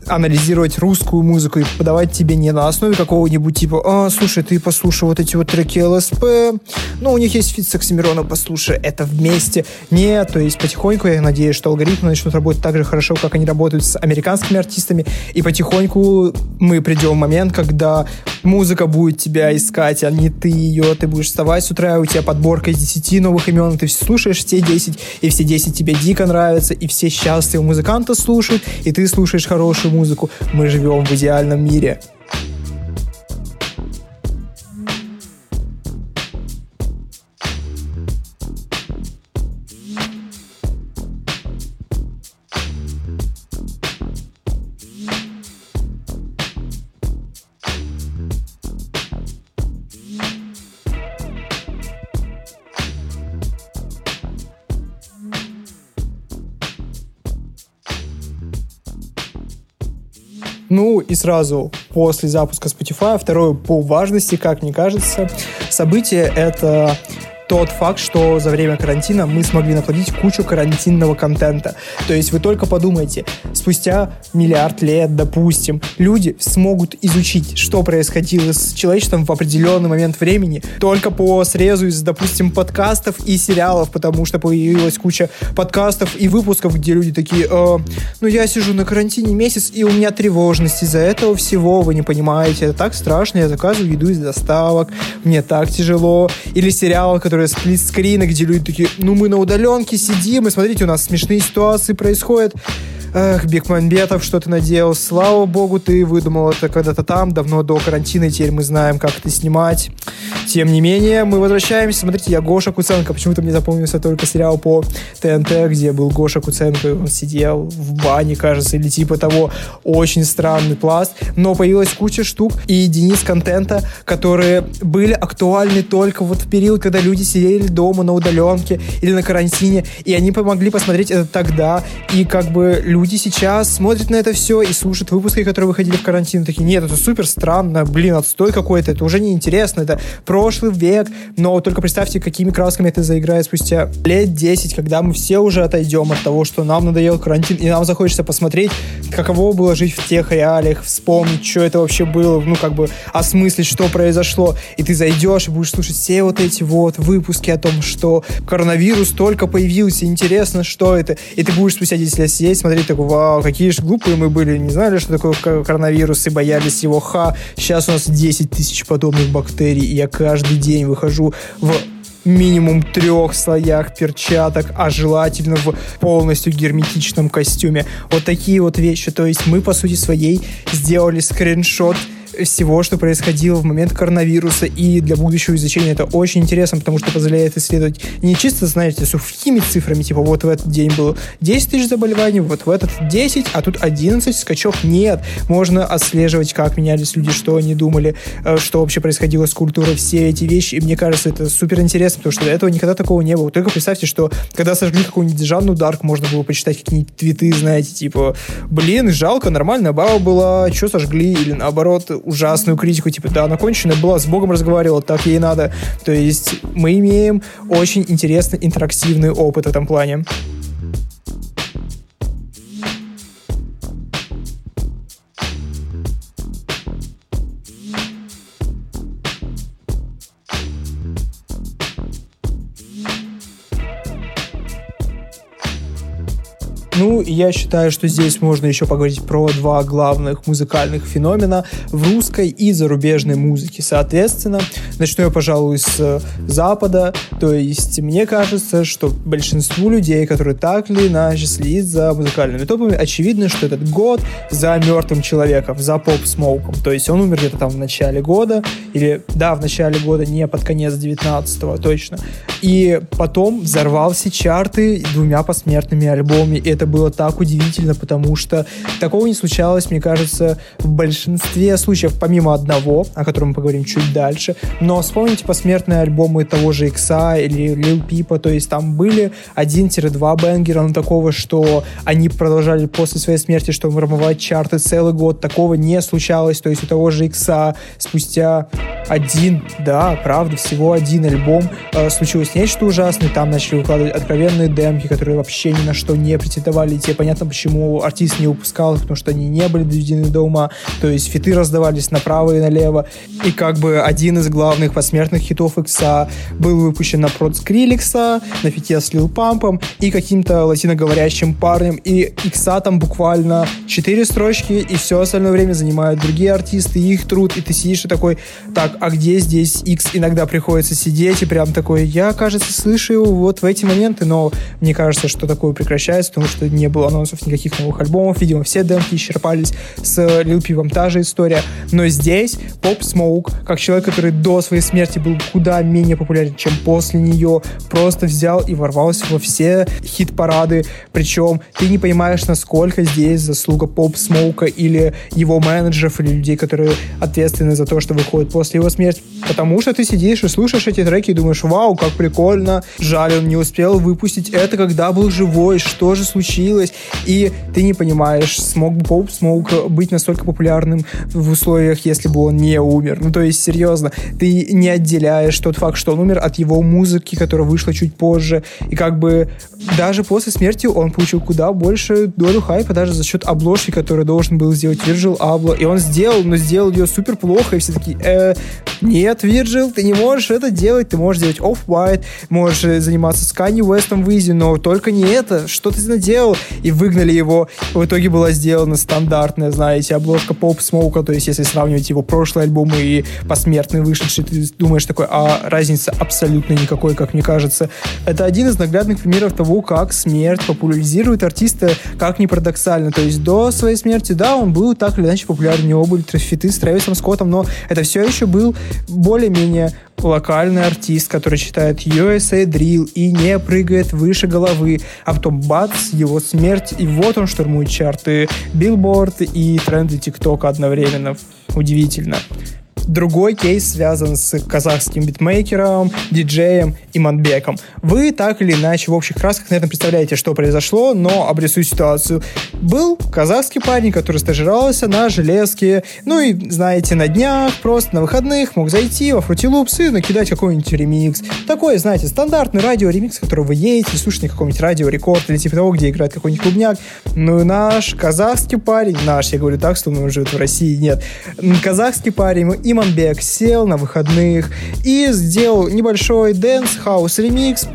анализировать русскую музыку и подавать тебе не на основе какого-нибудь типа, а, слушай, ты послушай вот эти вот треки ЛСП, ну, у них есть feat с Оксимироном, послушай, это вместе. Нет, то есть потихоньку я надеюсь, что алгоритмы начнут работать так же хорошо, как они работают с американскими артистами, и потихоньку мы придем в момент, когда музыка будет тебя искать, а не ты ее, ты будешь вставать с утра, у тебя подборка из 10 новых имен, ты слушаешь все 10, и все 10 тебе дико нравятся, и все счастливы музыкантов слушают, и ты слушаешь хорошую музыку. Мы живем в идеальном мире. И сразу после запуска Spotify, второе по важности, как мне кажется, событие это тот факт, что за время карантина мы смогли наплодить кучу карантинного контента. То есть вы только подумайте, спустя миллиард лет, допустим, люди смогут изучить, что происходило с человечеством в определенный момент времени только по срезу из, допустим, подкастов и сериалов, потому что появилась куча подкастов и выпусков, где люди такие, э, ну я сижу на карантине месяц, и у меня тревожность из-за этого всего, вы не понимаете, это так страшно, я заказываю еду из доставок, мне так тяжело. Или сериалы, которые которые сплитскрины, где люди такие, ну мы на удаленке сидим, и смотрите, у нас смешные ситуации происходят. Эх, Бекмамбетов, что ты наделал? Слава богу, ты выдумал это когда-то там, давно до карантина, и теперь мы знаем, как это снимать. Тем не менее, мы возвращаемся. Смотрите, я Гоша Куценко. Почему-то мне запомнился только сериал по ТНТ, где был Гоша Куценко, он сидел в бане, кажется, или типа того. Очень странный пласт. Но появилась куча штук и единиц контента, которые были актуальны только вот в период, когда люди сидели дома на удаленке или на карантине, и они помогли посмотреть это тогда, и как бы люди сейчас смотрят на это все и слушают выпуски, которые выходили в карантин, такие, нет, это супер странно, блин, отстой какой-то, это уже не интересно, это прошлый век, но только представьте, какими красками это заиграет спустя лет 10, когда мы все уже отойдем от того, что нам надоел карантин, и нам захочется посмотреть, каково было жить в тех реалиях, вспомнить, что это вообще было, ну, как бы осмыслить, что произошло, и ты зайдешь и будешь слушать все вот эти вот выпуски о том, что коронавирус только появился, интересно, что это, и ты будешь спустя 10 лет сидеть, смотреть такой, вау, какие же глупые мы были, не знали, что такое коронавирус и боялись его, ха, сейчас у нас 10 тысяч подобных бактерий, и я каждый день выхожу в минимум трех слоях перчаток, а желательно в полностью герметичном костюме. Вот такие вот вещи. То есть мы, по сути своей, сделали скриншот всего, что происходило в момент коронавируса, и для будущего изучения это очень интересно, потому что позволяет исследовать не чисто, знаете, сухими цифрами, типа вот в этот день было 10 тысяч заболеваний, вот в этот 10, а тут 11, скачок нет. Можно отслеживать, как менялись люди, что они думали, э, что вообще происходило с культурой, все эти вещи, и мне кажется, это супер интересно, потому что до этого никогда такого не было. Только представьте, что когда сожгли какую-нибудь Жанну Дарк, можно было почитать какие-нибудь твиты, знаете, типа, блин, жалко, нормальная баба была, что сожгли, или наоборот, ужасную критику, типа, да, она конченая была, с Богом разговаривала, так ей надо. То есть мы имеем очень интересный интерактивный опыт в этом плане. Ну, я считаю, что здесь можно еще поговорить про два главных музыкальных феномена в русской и зарубежной музыке. Соответственно, начну я, пожалуй, с э, Запада. То есть, мне кажется, что большинству людей, которые так или иначе следят за музыкальными топами, очевидно, что этот год за мертвым человеком, за поп-смоуком. То есть, он умер где-то там в начале года, или, да, в начале года, не под конец 19-го, точно. И потом взорвал все чарты двумя посмертными альбомами. И это было так удивительно, потому что такого не случалось, мне кажется, в большинстве случаев, помимо одного, о котором мы поговорим чуть дальше. Но вспомните посмертные альбомы того же Икса или Lil Пипа, то есть там были 1-2 бенгера, но такого, что они продолжали после своей смерти, что формировать чарты целый год, такого не случалось, то есть у того же Икса спустя один, да, правда, всего один альбом э, случилось нечто ужасное, там начали выкладывать откровенные демки, которые вообще ни на что не претендовали. И тебе понятно, почему артист не выпускал, потому что они не были доведены до ума, то есть фиты раздавались направо и налево, и как бы один из главных посмертных хитов Икса был выпущен на прод Скриликса, на фите с Лил Пампом и каким-то латиноговорящим парнем, и Икса там буквально четыре строчки, и все остальное время занимают другие артисты, их труд, и ты сидишь и такой, так, а где здесь X? Иногда приходится сидеть и прям такой, я, кажется, слышу его вот в эти моменты, но мне кажется, что такое прекращается, потому что не было анонсов никаких новых альбомов, видимо, все демки исчерпались с Лил Пивом, та же история. Но здесь Поп Смоук, как человек, который до своей смерти был куда менее популярен, чем после нее, просто взял и ворвался во все хит-парады, причем ты не понимаешь, насколько здесь заслуга Поп Смоука или его менеджеров, или людей, которые ответственны за то, что выходит после его смерти. Потому что ты сидишь и слушаешь эти треки и думаешь, вау, как прикольно, жаль, он не успел выпустить это, когда был живой, что же случилось? И ты не понимаешь, смог бы Поп Смоук быть настолько популярным в условиях, если бы он не умер. Ну, то есть, серьезно, ты не отделяешь тот факт, что он умер от его музыки, которая вышла чуть позже. И как бы даже после смерти он получил куда больше долю хайпа, даже за счет обложки, которую должен был сделать Вирджил Абло. И он сделал, но сделал ее супер плохо, и все такие, э, нет, Вирджил, ты не можешь это делать, ты можешь делать Off-White, можешь заниматься с Kanye West'ом в Изи, но только не это, что ты наделал? И выгнали его. В итоге была сделана стандартная, знаете, обложка Поп Смоука, то есть если сравнивать его прошлые альбомы и посмертный вышедший, ты думаешь такой, а разница абсолютно никакой, как мне кажется. Это один из наглядных примеров того, как смерть популяризирует артиста, как не парадоксально. То есть до своей смерти, да, он был так или иначе популярен, у него были фиты с Трэвисом Скоттом, но это все еще был более-менее локальный артист, который читает USA Drill и не прыгает выше головы, а потом бац, его смерть, и вот он штурмует чарты Billboard и тренды ТикТока одновременно. Удивительно. Другой кейс связан с казахским битмейкером, диджеем и Манбеком. Вы так или иначе в общих красках, наверное, представляете, что произошло, но обрисую ситуацию. Был казахский парень, который стажировался на железке, ну и, знаете, на днях, просто на выходных мог зайти во Fruity и накидать какой-нибудь ремикс. Такой, знаете, стандартный радио-ремикс, который вы едете, слушаете какой-нибудь радио-рекорд или типа того, где играет какой-нибудь клубняк. Ну и наш казахский парень, наш, я говорю так, словно он живет в России, нет, казахский парень, им Иманбек сел на выходных и сделал небольшой dance, хаус ремикс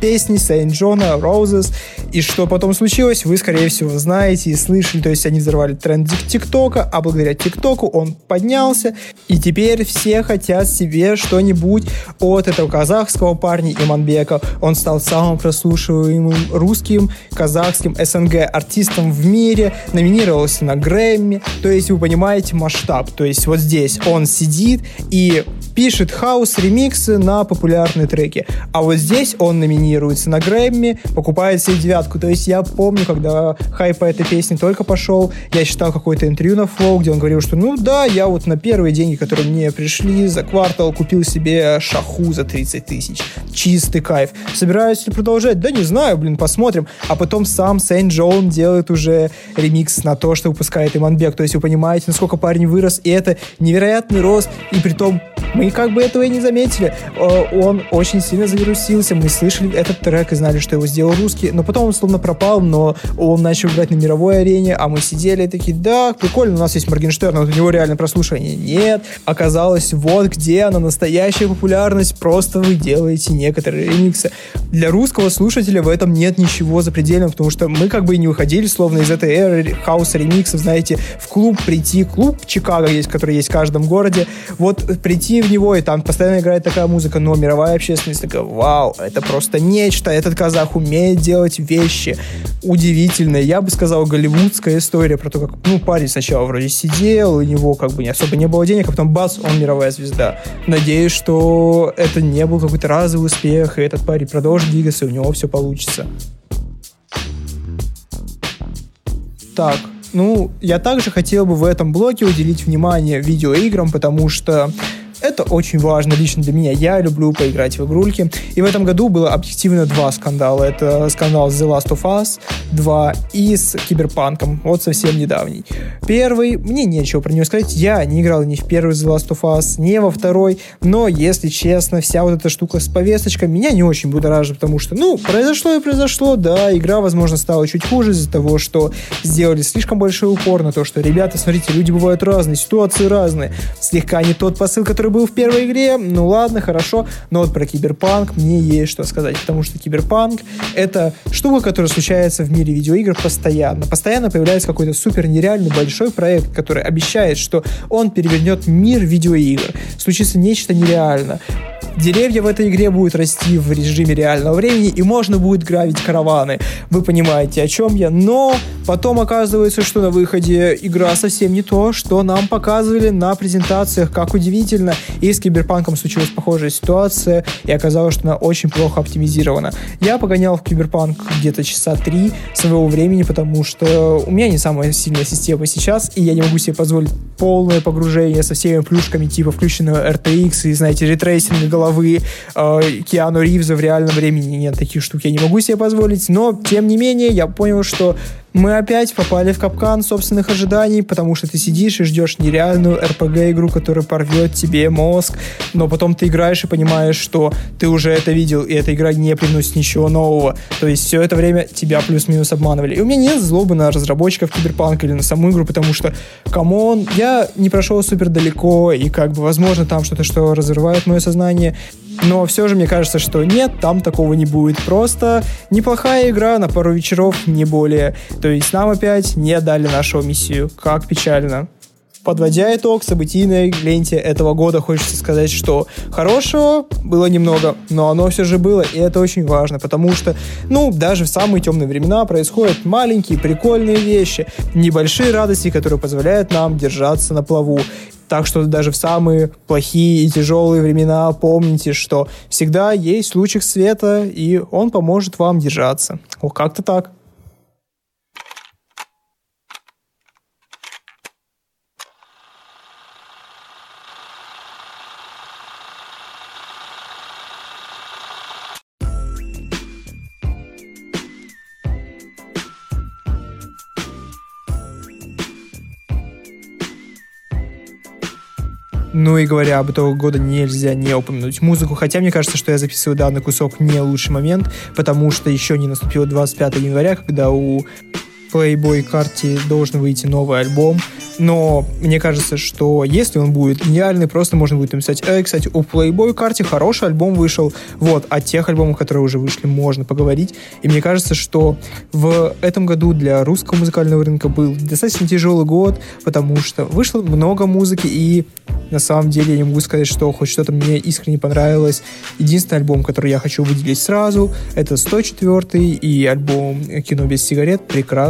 песни Сейнт Джона, Roses. И что потом случилось, вы, скорее всего, знаете и слышали. То есть они взорвали тренд ТикТока, а благодаря ТикТоку он поднялся. И теперь все хотят себе что-нибудь от этого казахского парня Иманбека. Он стал самым прослушиваемым русским, казахским, СНГ артистом в мире. Номинировался на Грэмми. То есть вы понимаете масштаб. То есть вот здесь он сидит и пишет хаус ремиксы на популярные треки. А вот здесь он номинируется на Грэмми, покупает себе девятку. То есть я помню, когда хайп по этой песне только пошел, я читал какое-то интервью на Flow, где он говорил, что ну да, я вот на первые деньги, которые мне пришли за квартал, купил себе шаху за 30 тысяч. Чистый кайф. Собираюсь ли продолжать? Да не знаю, блин, посмотрим. А потом сам Сейнт Джон делает уже ремикс на то, что выпускает Иманбек. То есть вы понимаете, насколько парень вырос, и это невероятный рост, и при том мы как бы этого и не заметили. Э, он очень сильно завирусился, мы слышали этот трек и знали, что его сделал русский, но потом он словно пропал, но он начал играть на мировой арене, а мы сидели и такие, да, прикольно, у нас есть Моргенштерн, но вот у него реально прослушивание нет. Оказалось, вот где она, настоящая популярность, просто вы делаете некоторые ремиксы. Для русского слушателя в этом нет ничего запредельного, потому что мы как бы и не выходили словно из этой эры хаоса ремиксов, знаете, в клуб прийти, клуб Чикаго есть, который есть в каждом городе, вот прийти в него, и там постоянно играет такая музыка, но мировая общественность такая, вау, это просто нечто, этот казах умеет делать вещи удивительные. Я бы сказал, голливудская история про то, как, ну, парень сначала вроде сидел, у него как бы не особо не было денег, а потом бац, он мировая звезда. Надеюсь, что это не был какой-то разовый успех, и этот парень продолжит двигаться, и у него все получится. Так, ну, я также хотел бы в этом блоке уделить внимание видеоиграм, потому что Это очень важно лично для меня. Я люблю поиграть в игрульки. И в этом году было объективно два скандала. Это скандал с The Last of Us 2 и с Киберпанком. Вот совсем недавний. Первый, мне нечего про него сказать. Я не играл ни в первый The Last of Us, ни во второй. Но, если честно, вся вот эта штука с повесточкой меня не очень будоражит, потому что, ну, произошло и произошло, да, игра, возможно, стала чуть хуже из-за того, что сделали слишком большой упор на то, что, ребята, смотрите, люди бывают разные, ситуации разные. Слегка не тот посыл, который был в первой игре, ну ладно, хорошо, но вот про Киберпанк мне есть что сказать, потому что Киберпанк — это штука, которая случается в мире видеоигр постоянно. Постоянно появляется какой-то супер нереальный большой проект, который обещает, что он перевернет мир видеоигр. Случится нечто нереально. Деревья в этой игре будут расти в режиме реального времени, и можно будет грабить караваны. Вы понимаете, о чем я. Но потом оказывается, что на выходе игра совсем не то, что нам показывали на презентациях, как удивительно. И с Киберпанком случилась похожая ситуация, и оказалось, что она очень плохо оптимизирована. Я погонял в Киберпанк где-то часа три своего времени, потому что у меня не самая сильная система сейчас, и я не могу себе позволить полное погружение со всеми плюшками типа включенного RTX и, знаете, рейтрейсинга головы головы э, Киану Ривза в реальном времени. Нет, таких штук я не могу себе позволить. Но, тем не менее, я понял, что мы опять попали в капкан собственных ожиданий, потому что ты сидишь и ждешь нереальную RPG-игру, которая порвет тебе мозг, но потом ты играешь и понимаешь, что ты уже это видел, и эта игра не приносит ничего нового. То есть все это время тебя плюс-минус обманывали. И у меня нет злобы на разработчиков Киберпанка или на саму игру, потому что, come on, я не прошел супер далеко, и как бы, возможно, там что-то, что разрывает мое сознание, но все же мне кажется, что нет, там такого не будет. Просто неплохая игра на пару вечеров, не более. То есть нам опять не дали нашу миссию. Как печально. Подводя итог событийной ленте этого года, хочется сказать, что хорошего было немного, но оно все же было, и это очень важно, потому что, ну, даже в самые темные времена происходят маленькие, прикольные вещи, небольшие радости, которые позволяют нам держаться на плаву. Так что даже в самые плохие и тяжелые времена помните, что всегда есть лучик света, и он поможет вам держаться. О, как-то так. Ну и говоря об итогах года, нельзя не упомянуть музыку, хотя мне кажется, что я записываю данный кусок не лучший момент, потому что еще не наступило 25 января, когда у Playboy карте должен выйти новый альбом, но мне кажется, что если он будет гениальный, просто можно будет написать, э, кстати, у Playboy карте хороший альбом вышел, вот, о тех альбомах, которые уже вышли, можно поговорить, и мне кажется, что в этом году для русского музыкального рынка был достаточно тяжелый год, потому что вышло много музыки, и на самом деле я не могу сказать, что хоть что-то мне искренне понравилось. Единственный альбом, который я хочу выделить сразу, это 104 и альбом «Кино без сигарет».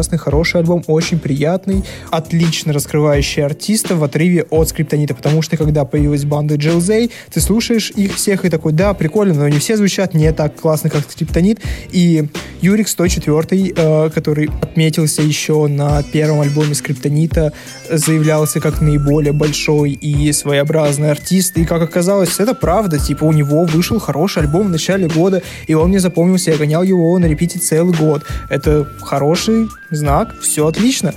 Прекрасный, хороший альбом, очень приятный, отлично раскрывающий артиста в отрыве от скриптонита, потому что когда появилась банда Джилзей, ты слушаешь их всех и такой, да, прикольно, но не все звучат не так классно, как скриптонит. И Юрик 104, э, который отметился еще на первом альбоме скриптонита, заявлялся как наиболее большой и своеобразный артист, и как оказалось, это правда, типа у него вышел хороший альбом в начале года, и он мне запомнился, я гонял его на репите целый год. Это хороший знак, все отлично.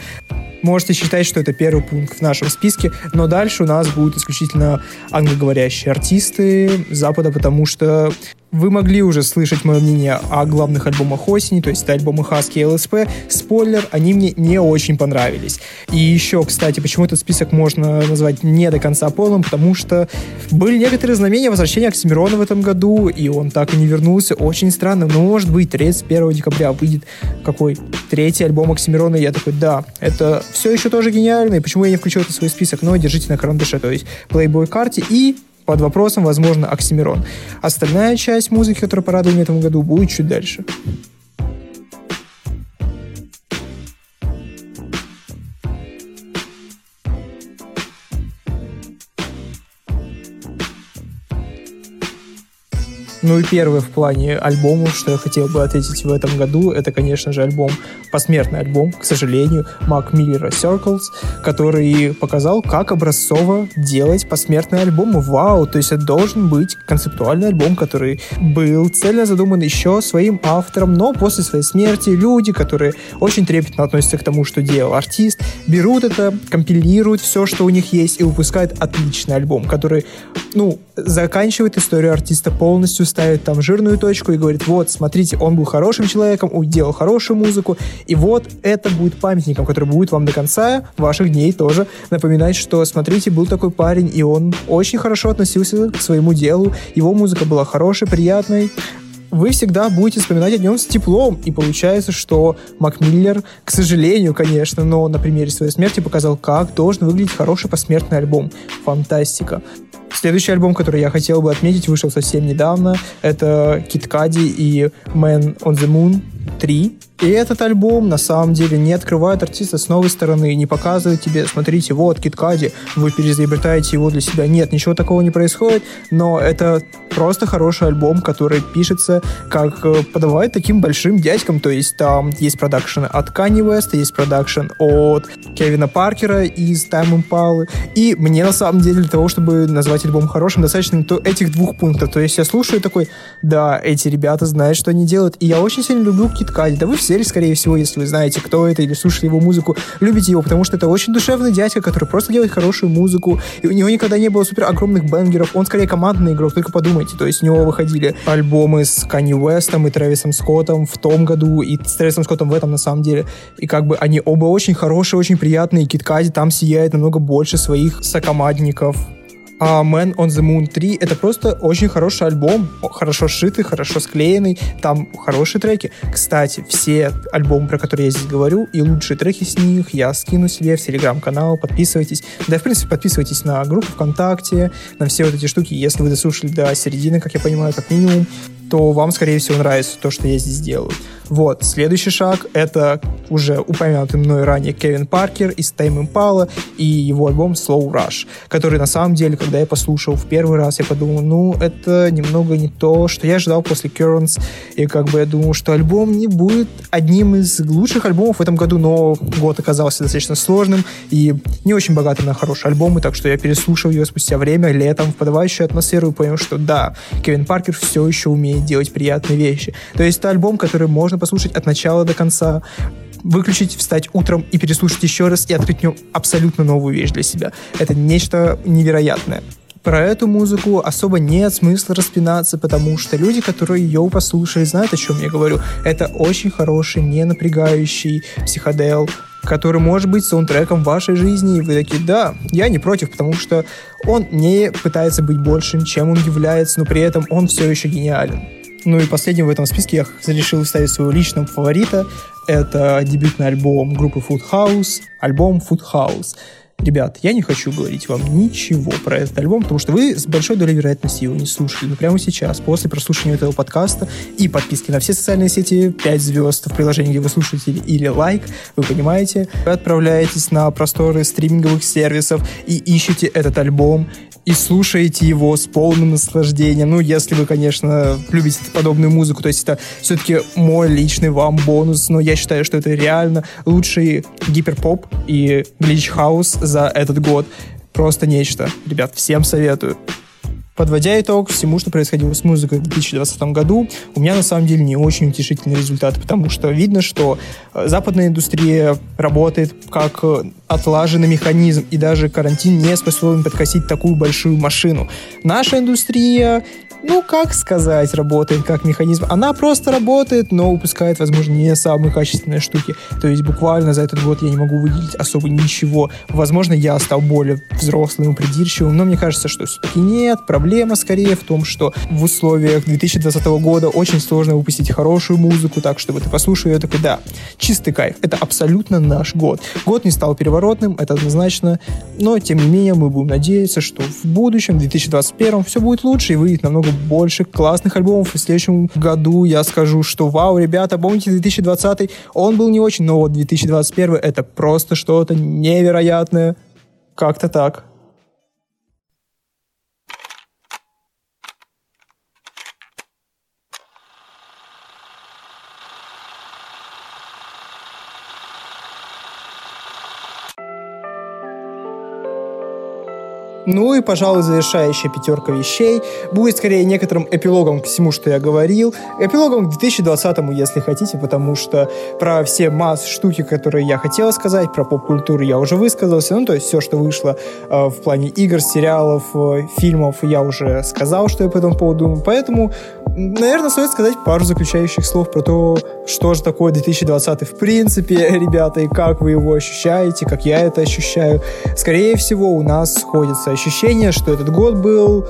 Можете считать, что это первый пункт в нашем списке, но дальше у нас будут исключительно англоговорящие артисты Запада, потому что вы могли уже слышать мое мнение о главных альбомах осени, то есть это альбомы Хаски и ЛСП. Спойлер, они мне не очень понравились. И еще, кстати, почему этот список можно назвать не до конца полным, потому что были некоторые знамения возвращения Оксимирона в этом году, и он так и не вернулся. Очень странно, но может быть 31 декабря выйдет какой третий альбом Оксимирона, и я такой, да, это все еще тоже гениально, и почему я не включил это в свой список, но держите на карандаше, то есть Playboy карте и под вопросом, возможно, Оксимирон. Остальная часть музыки, которая порадовала меня в этом году, будет чуть дальше. Ну и первое в плане альбомов, что я хотел бы ответить в этом году, это, конечно же, альбом, посмертный альбом, к сожалению, Мак Миллера Circles, который показал, как образцово делать посмертные альбомы. Вау, то есть это должен быть концептуальный альбом, который был цельно задуман еще своим автором, но после своей смерти люди, которые очень трепетно относятся к тому, что делал артист, берут это, компилируют все, что у них есть, и выпускают отличный альбом, который, ну, заканчивает историю артиста полностью, ставит там жирную точку и говорит, вот, смотрите, он был хорошим человеком, делал хорошую музыку, и вот это будет памятником, который будет вам до конца ваших дней тоже напоминать, что, смотрите, был такой парень, и он очень хорошо относился к своему делу, его музыка была хорошей, приятной, вы всегда будете вспоминать о нем с теплом. И получается, что Макмиллер, к сожалению, конечно, но на примере своей смерти показал, как должен выглядеть хороший посмертный альбом. Фантастика. Следующий альбом, который я хотел бы отметить, вышел совсем недавно. Это Kid Cudi и Man on the Moon 3. И этот альбом на самом деле не открывает артиста с новой стороны, не показывает тебе, смотрите, вот Kid Cudi, вы переизобретаете его для себя. Нет, ничего такого не происходит, но это просто хороший альбом, который пишется как э, подобает таким большим дядькам, то есть там есть продакшн от Kanye West, есть продакшн от Кевина Паркера из Time Impala, и мне на самом деле для того, чтобы назвать альбом хорошим, достаточно то этих двух пунктов. То есть я слушаю такой, да, эти ребята знают, что они делают, и я очень сильно люблю Киткади, да вы все Сель, скорее всего, если вы знаете, кто это, или слушали его музыку, любите его, потому что это очень душевный дядька, который просто делает хорошую музыку, и у него никогда не было супер огромных бенгеров, он скорее командный игрок, только подумайте, то есть у него выходили альбомы с Канни Уэстом и Трэвисом Скоттом в том году, и с Трэвисом Скоттом в этом, на самом деле, и как бы они оба очень хорошие, очень приятные, Кит Кади там сияет намного больше своих сокомандников, а Man on the Moon 3 это просто очень хороший альбом, хорошо сшитый, хорошо склеенный, там хорошие треки. Кстати, все альбомы, про которые я здесь говорю, и лучшие треки с них я скину себе в телеграм-канал, подписывайтесь. Да, в принципе, подписывайтесь на группу ВКонтакте, на все вот эти штуки, если вы дослушали до середины, как я понимаю, как минимум, то вам, скорее всего, нравится то, что я здесь делаю. Вот, следующий шаг — это уже упомянутый мной ранее Кевин Паркер из Time Impala и его альбом Slow Rush, который на самом деле, когда я послушал в первый раз, я подумал, ну, это немного не то, что я ожидал после Currents, и как бы я думал, что альбом не будет одним из лучших альбомов в этом году, но год оказался достаточно сложным и не очень богатым на хорошие альбомы, так что я переслушал ее спустя время, летом, в подавающую атмосферу, и понял, что да, Кевин Паркер все еще умеет делать приятные вещи. То есть это альбом, который можно послушать от начала до конца, выключить, встать утром и переслушать еще раз и открыть в нем абсолютно новую вещь для себя. Это нечто невероятное. Про эту музыку особо нет смысла распинаться, потому что люди, которые ее послушали, знают, о чем я говорю. Это очень хороший, не напрягающий психодел, который может быть саундтреком вашей жизни, и вы такие, да, я не против, потому что он не пытается быть большим, чем он является, но при этом он все еще гениален. Ну и последним в этом списке я решил вставить своего личного фаворита. Это дебютный альбом группы Food House, альбом Food House. Ребят, я не хочу говорить вам ничего про этот альбом, потому что вы с большой долей вероятности его не слушали. Но прямо сейчас, после прослушивания этого подкаста и подписки на все социальные сети, 5 звезд в приложении, где вы слушаете, или лайк, вы понимаете, вы отправляетесь на просторы стриминговых сервисов и ищете этот альбом, и слушаете его с полным наслаждением. Ну, если вы, конечно, любите подобную музыку, то есть это все-таки мой личный вам бонус, но я считаю, что это реально лучший гиперпоп и глич хаус за этот год. Просто нечто. Ребят, всем советую. Подводя итог всему, что происходило с музыкой в 2020 году, у меня на самом деле не очень утешительный результат, потому что видно, что э, западная индустрия работает как э, отлаженный механизм, и даже карантин не способен подкосить такую большую машину. Наша индустрия ну, как сказать, работает как механизм. Она просто работает, но выпускает, возможно, не самые качественные штуки. То есть буквально за этот год я не могу выделить особо ничего. Возможно, я стал более взрослым и придирчивым, но мне кажется, что все-таки нет. Проблема скорее в том, что в условиях 2020 года очень сложно выпустить хорошую музыку так, чтобы ты послушал ее такой, да, чистый кайф. Это абсолютно наш год. Год не стал переворотным, это однозначно, но тем не менее мы будем надеяться, что в будущем, в 2021, все будет лучше и выйдет намного больше классных альбомов. В следующем году я скажу, что вау, ребята, помните 2020 он был не очень, но вот 2021 это просто что-то невероятное. Как-то так. Ну и, пожалуй, завершающая пятерка вещей будет скорее некоторым эпилогом к всему, что я говорил. Эпилогом к 2020-му, если хотите, потому что про все масс штуки, которые я хотел сказать, про поп-культуру я уже высказался. Ну, то есть все, что вышло э, в плане игр, сериалов, э, фильмов, я уже сказал, что я по этому поводу думаю. Поэтому, наверное, стоит сказать пару заключающих слов про то, что же такое 2020 в принципе, ребята, и как вы его ощущаете, как я это ощущаю. Скорее всего, у нас сходится ощущение, что этот год был,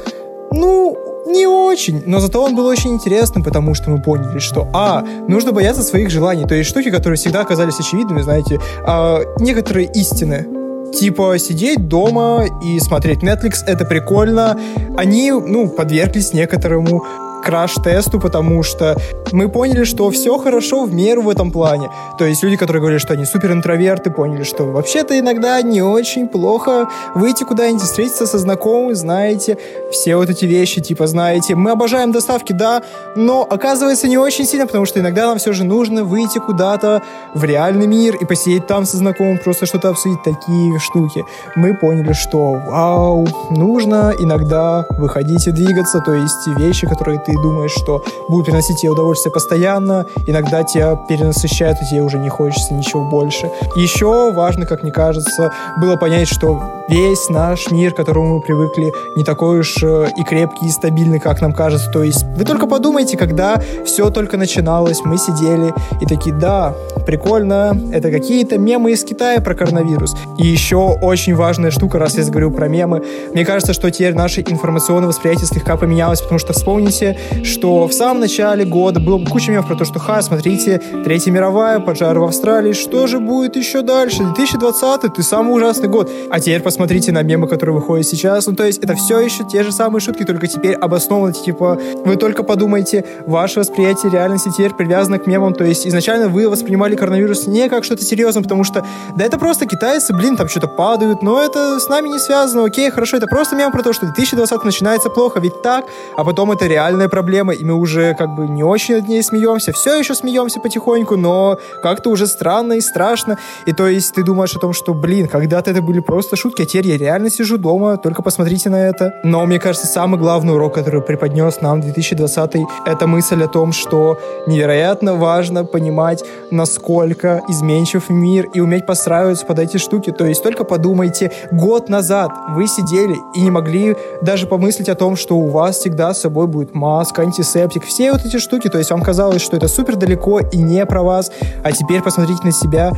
ну, не очень, но зато он был очень интересным, потому что мы поняли, что, а, нужно бояться своих желаний, то есть штуки, которые всегда оказались очевидными, знаете, а, некоторые истины, типа сидеть дома и смотреть Netflix, это прикольно. Они, ну, подверглись некоторому краш-тесту, потому что мы поняли, что все хорошо в меру в этом плане. То есть люди, которые говорили, что они супер интроверты, поняли, что вообще-то иногда не очень плохо выйти куда-нибудь, встретиться со знакомыми, знаете, все вот эти вещи, типа, знаете, мы обожаем доставки, да, но оказывается не очень сильно, потому что иногда нам все же нужно выйти куда-то в реальный мир и посидеть там со знакомым, просто что-то обсудить, такие штуки. Мы поняли, что вау, нужно иногда выходить и двигаться, то есть вещи, которые ты ты думаешь, что будут приносить тебе удовольствие постоянно, иногда тебя перенасыщают, и тебе уже не хочется ничего больше. Еще важно, как мне кажется, было понять, что весь наш мир, к которому мы привыкли, не такой уж э, и крепкий, и стабильный, как нам кажется. То есть вы только подумайте, когда все только начиналось, мы сидели и такие, да, прикольно, это какие-то мемы из Китая про коронавирус. И еще очень важная штука, раз я говорю про мемы, мне кажется, что теперь наше информационное восприятие слегка поменялось, потому что вспомните, что в самом начале года было куча мемов про то, что, ха, смотрите, Третья мировая, пожар в Австралии, что же будет еще дальше? 2020 ты самый ужасный год. А теперь посмотрите на мемы, которые выходят сейчас. Ну, то есть это все еще те же самые шутки, только теперь обоснованы, типа, вы только подумайте, ваше восприятие реальности теперь привязано к мемам, то есть изначально вы воспринимали коронавирус не как что-то серьезное, потому что, да это просто китайцы, блин, там что-то падают, но это с нами не связано, окей, хорошо, это просто мем про то, что 2020 начинается плохо, ведь так, а потом это реальная проблема, и мы уже как бы не очень над ней смеемся, все еще смеемся потихоньку, но как-то уже странно и страшно. И то есть ты думаешь о том, что, блин, когда-то это были просто шутки, а теперь я реально сижу дома, только посмотрите на это. Но мне кажется, самый главный урок, который преподнес нам 2020 это мысль о том, что невероятно важно понимать, насколько изменчив мир и уметь подстраиваться под эти штуки. То есть только подумайте, год назад вы сидели и не могли даже помыслить о том, что у вас всегда с собой будет маска, маска, антисептик, все вот эти штуки, то есть вам казалось, что это супер далеко и не про вас, а теперь посмотрите на себя,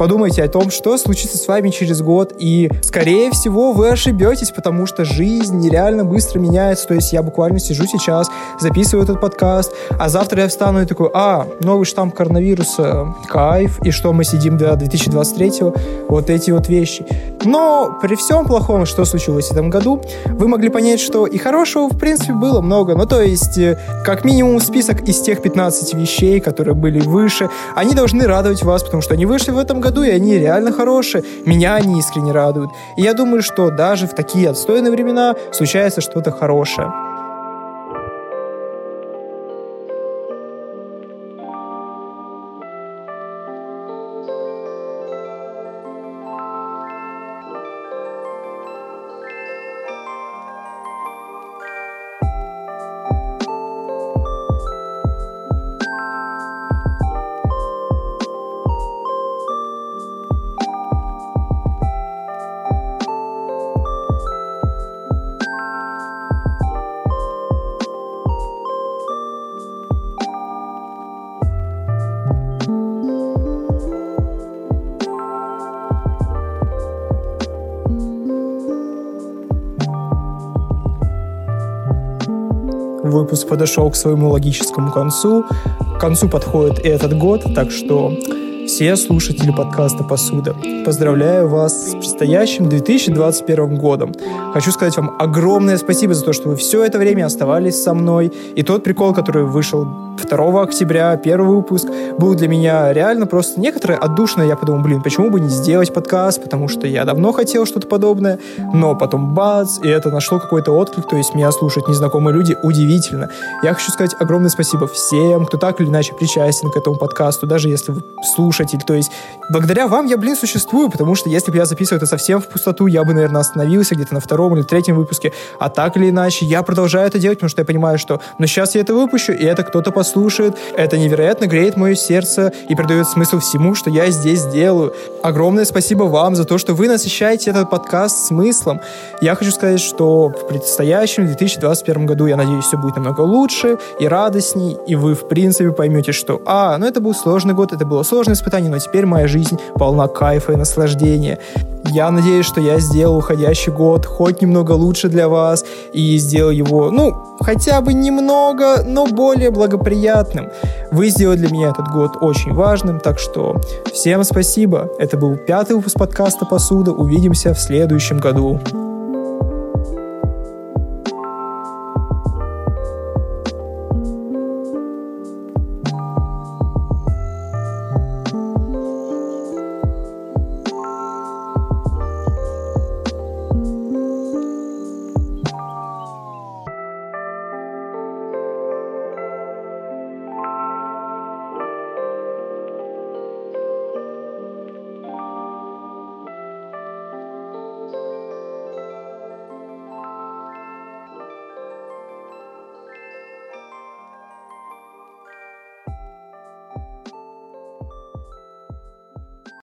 подумайте о том, что случится с вами через год, и, скорее всего, вы ошибетесь, потому что жизнь нереально быстро меняется, то есть я буквально сижу сейчас, записываю этот подкаст, а завтра я встану и такой, а, новый штамм коронавируса, кайф, и что мы сидим до 2023 вот эти вот вещи. Но при всем плохом, что случилось в этом году, вы могли понять, что и хорошего, в принципе, было много, ну, то есть, э, как минимум, список из тех 15 вещей, которые были выше, они должны радовать вас, потому что они вышли в этом году, году, и они реально хорошие. Меня они искренне радуют. И я думаю, что даже в такие отстойные времена случается что-то хорошее. Выпуск подошел к своему логическому концу. К концу подходит и этот год, так что все слушатели подкаста «Посуда». Поздравляю вас с предстоящим 2021 годом. Хочу сказать вам огромное спасибо за то, что вы все это время оставались со мной. И тот прикол, который вышел 2 октября, первый выпуск, был для меня реально просто некоторые отдушно. Я подумал, блин, почему бы не сделать подкаст, потому что я давно хотел что-то подобное, но потом бац, и это нашло какой-то отклик, то есть меня слушают незнакомые люди, удивительно. Я хочу сказать огромное спасибо всем, кто так или иначе причастен к этому подкасту, даже если вы слушатель, то есть благодаря вам я, блин, существую, потому что если бы я записывал это совсем в пустоту, я бы, наверное, остановился где-то на втором или третьем выпуске, а так или иначе я продолжаю это делать, потому что я понимаю, что ну сейчас я это выпущу, и это кто-то послушает, это невероятно греет мое сердце и придает смысл всему, что я здесь делаю. Огромное спасибо вам за то, что вы насыщаете этот подкаст смыслом. Я хочу сказать, что в предстоящем 2021 году, я надеюсь, все будет намного лучше и радостней, и вы, в принципе, поймете, что, а, ну это был сложный год, это было сложное испытание, но теперь моя жизнь полна кайфа и наслаждения. Я надеюсь, что я сделал уходящий год хоть немного лучше для вас и сделал его, ну, хотя бы немного, но более благоприятным. Вы сделали для меня этот год очень важным, так что всем спасибо. Это был пятый выпуск подкаста «Посуда». Увидимся в следующем году.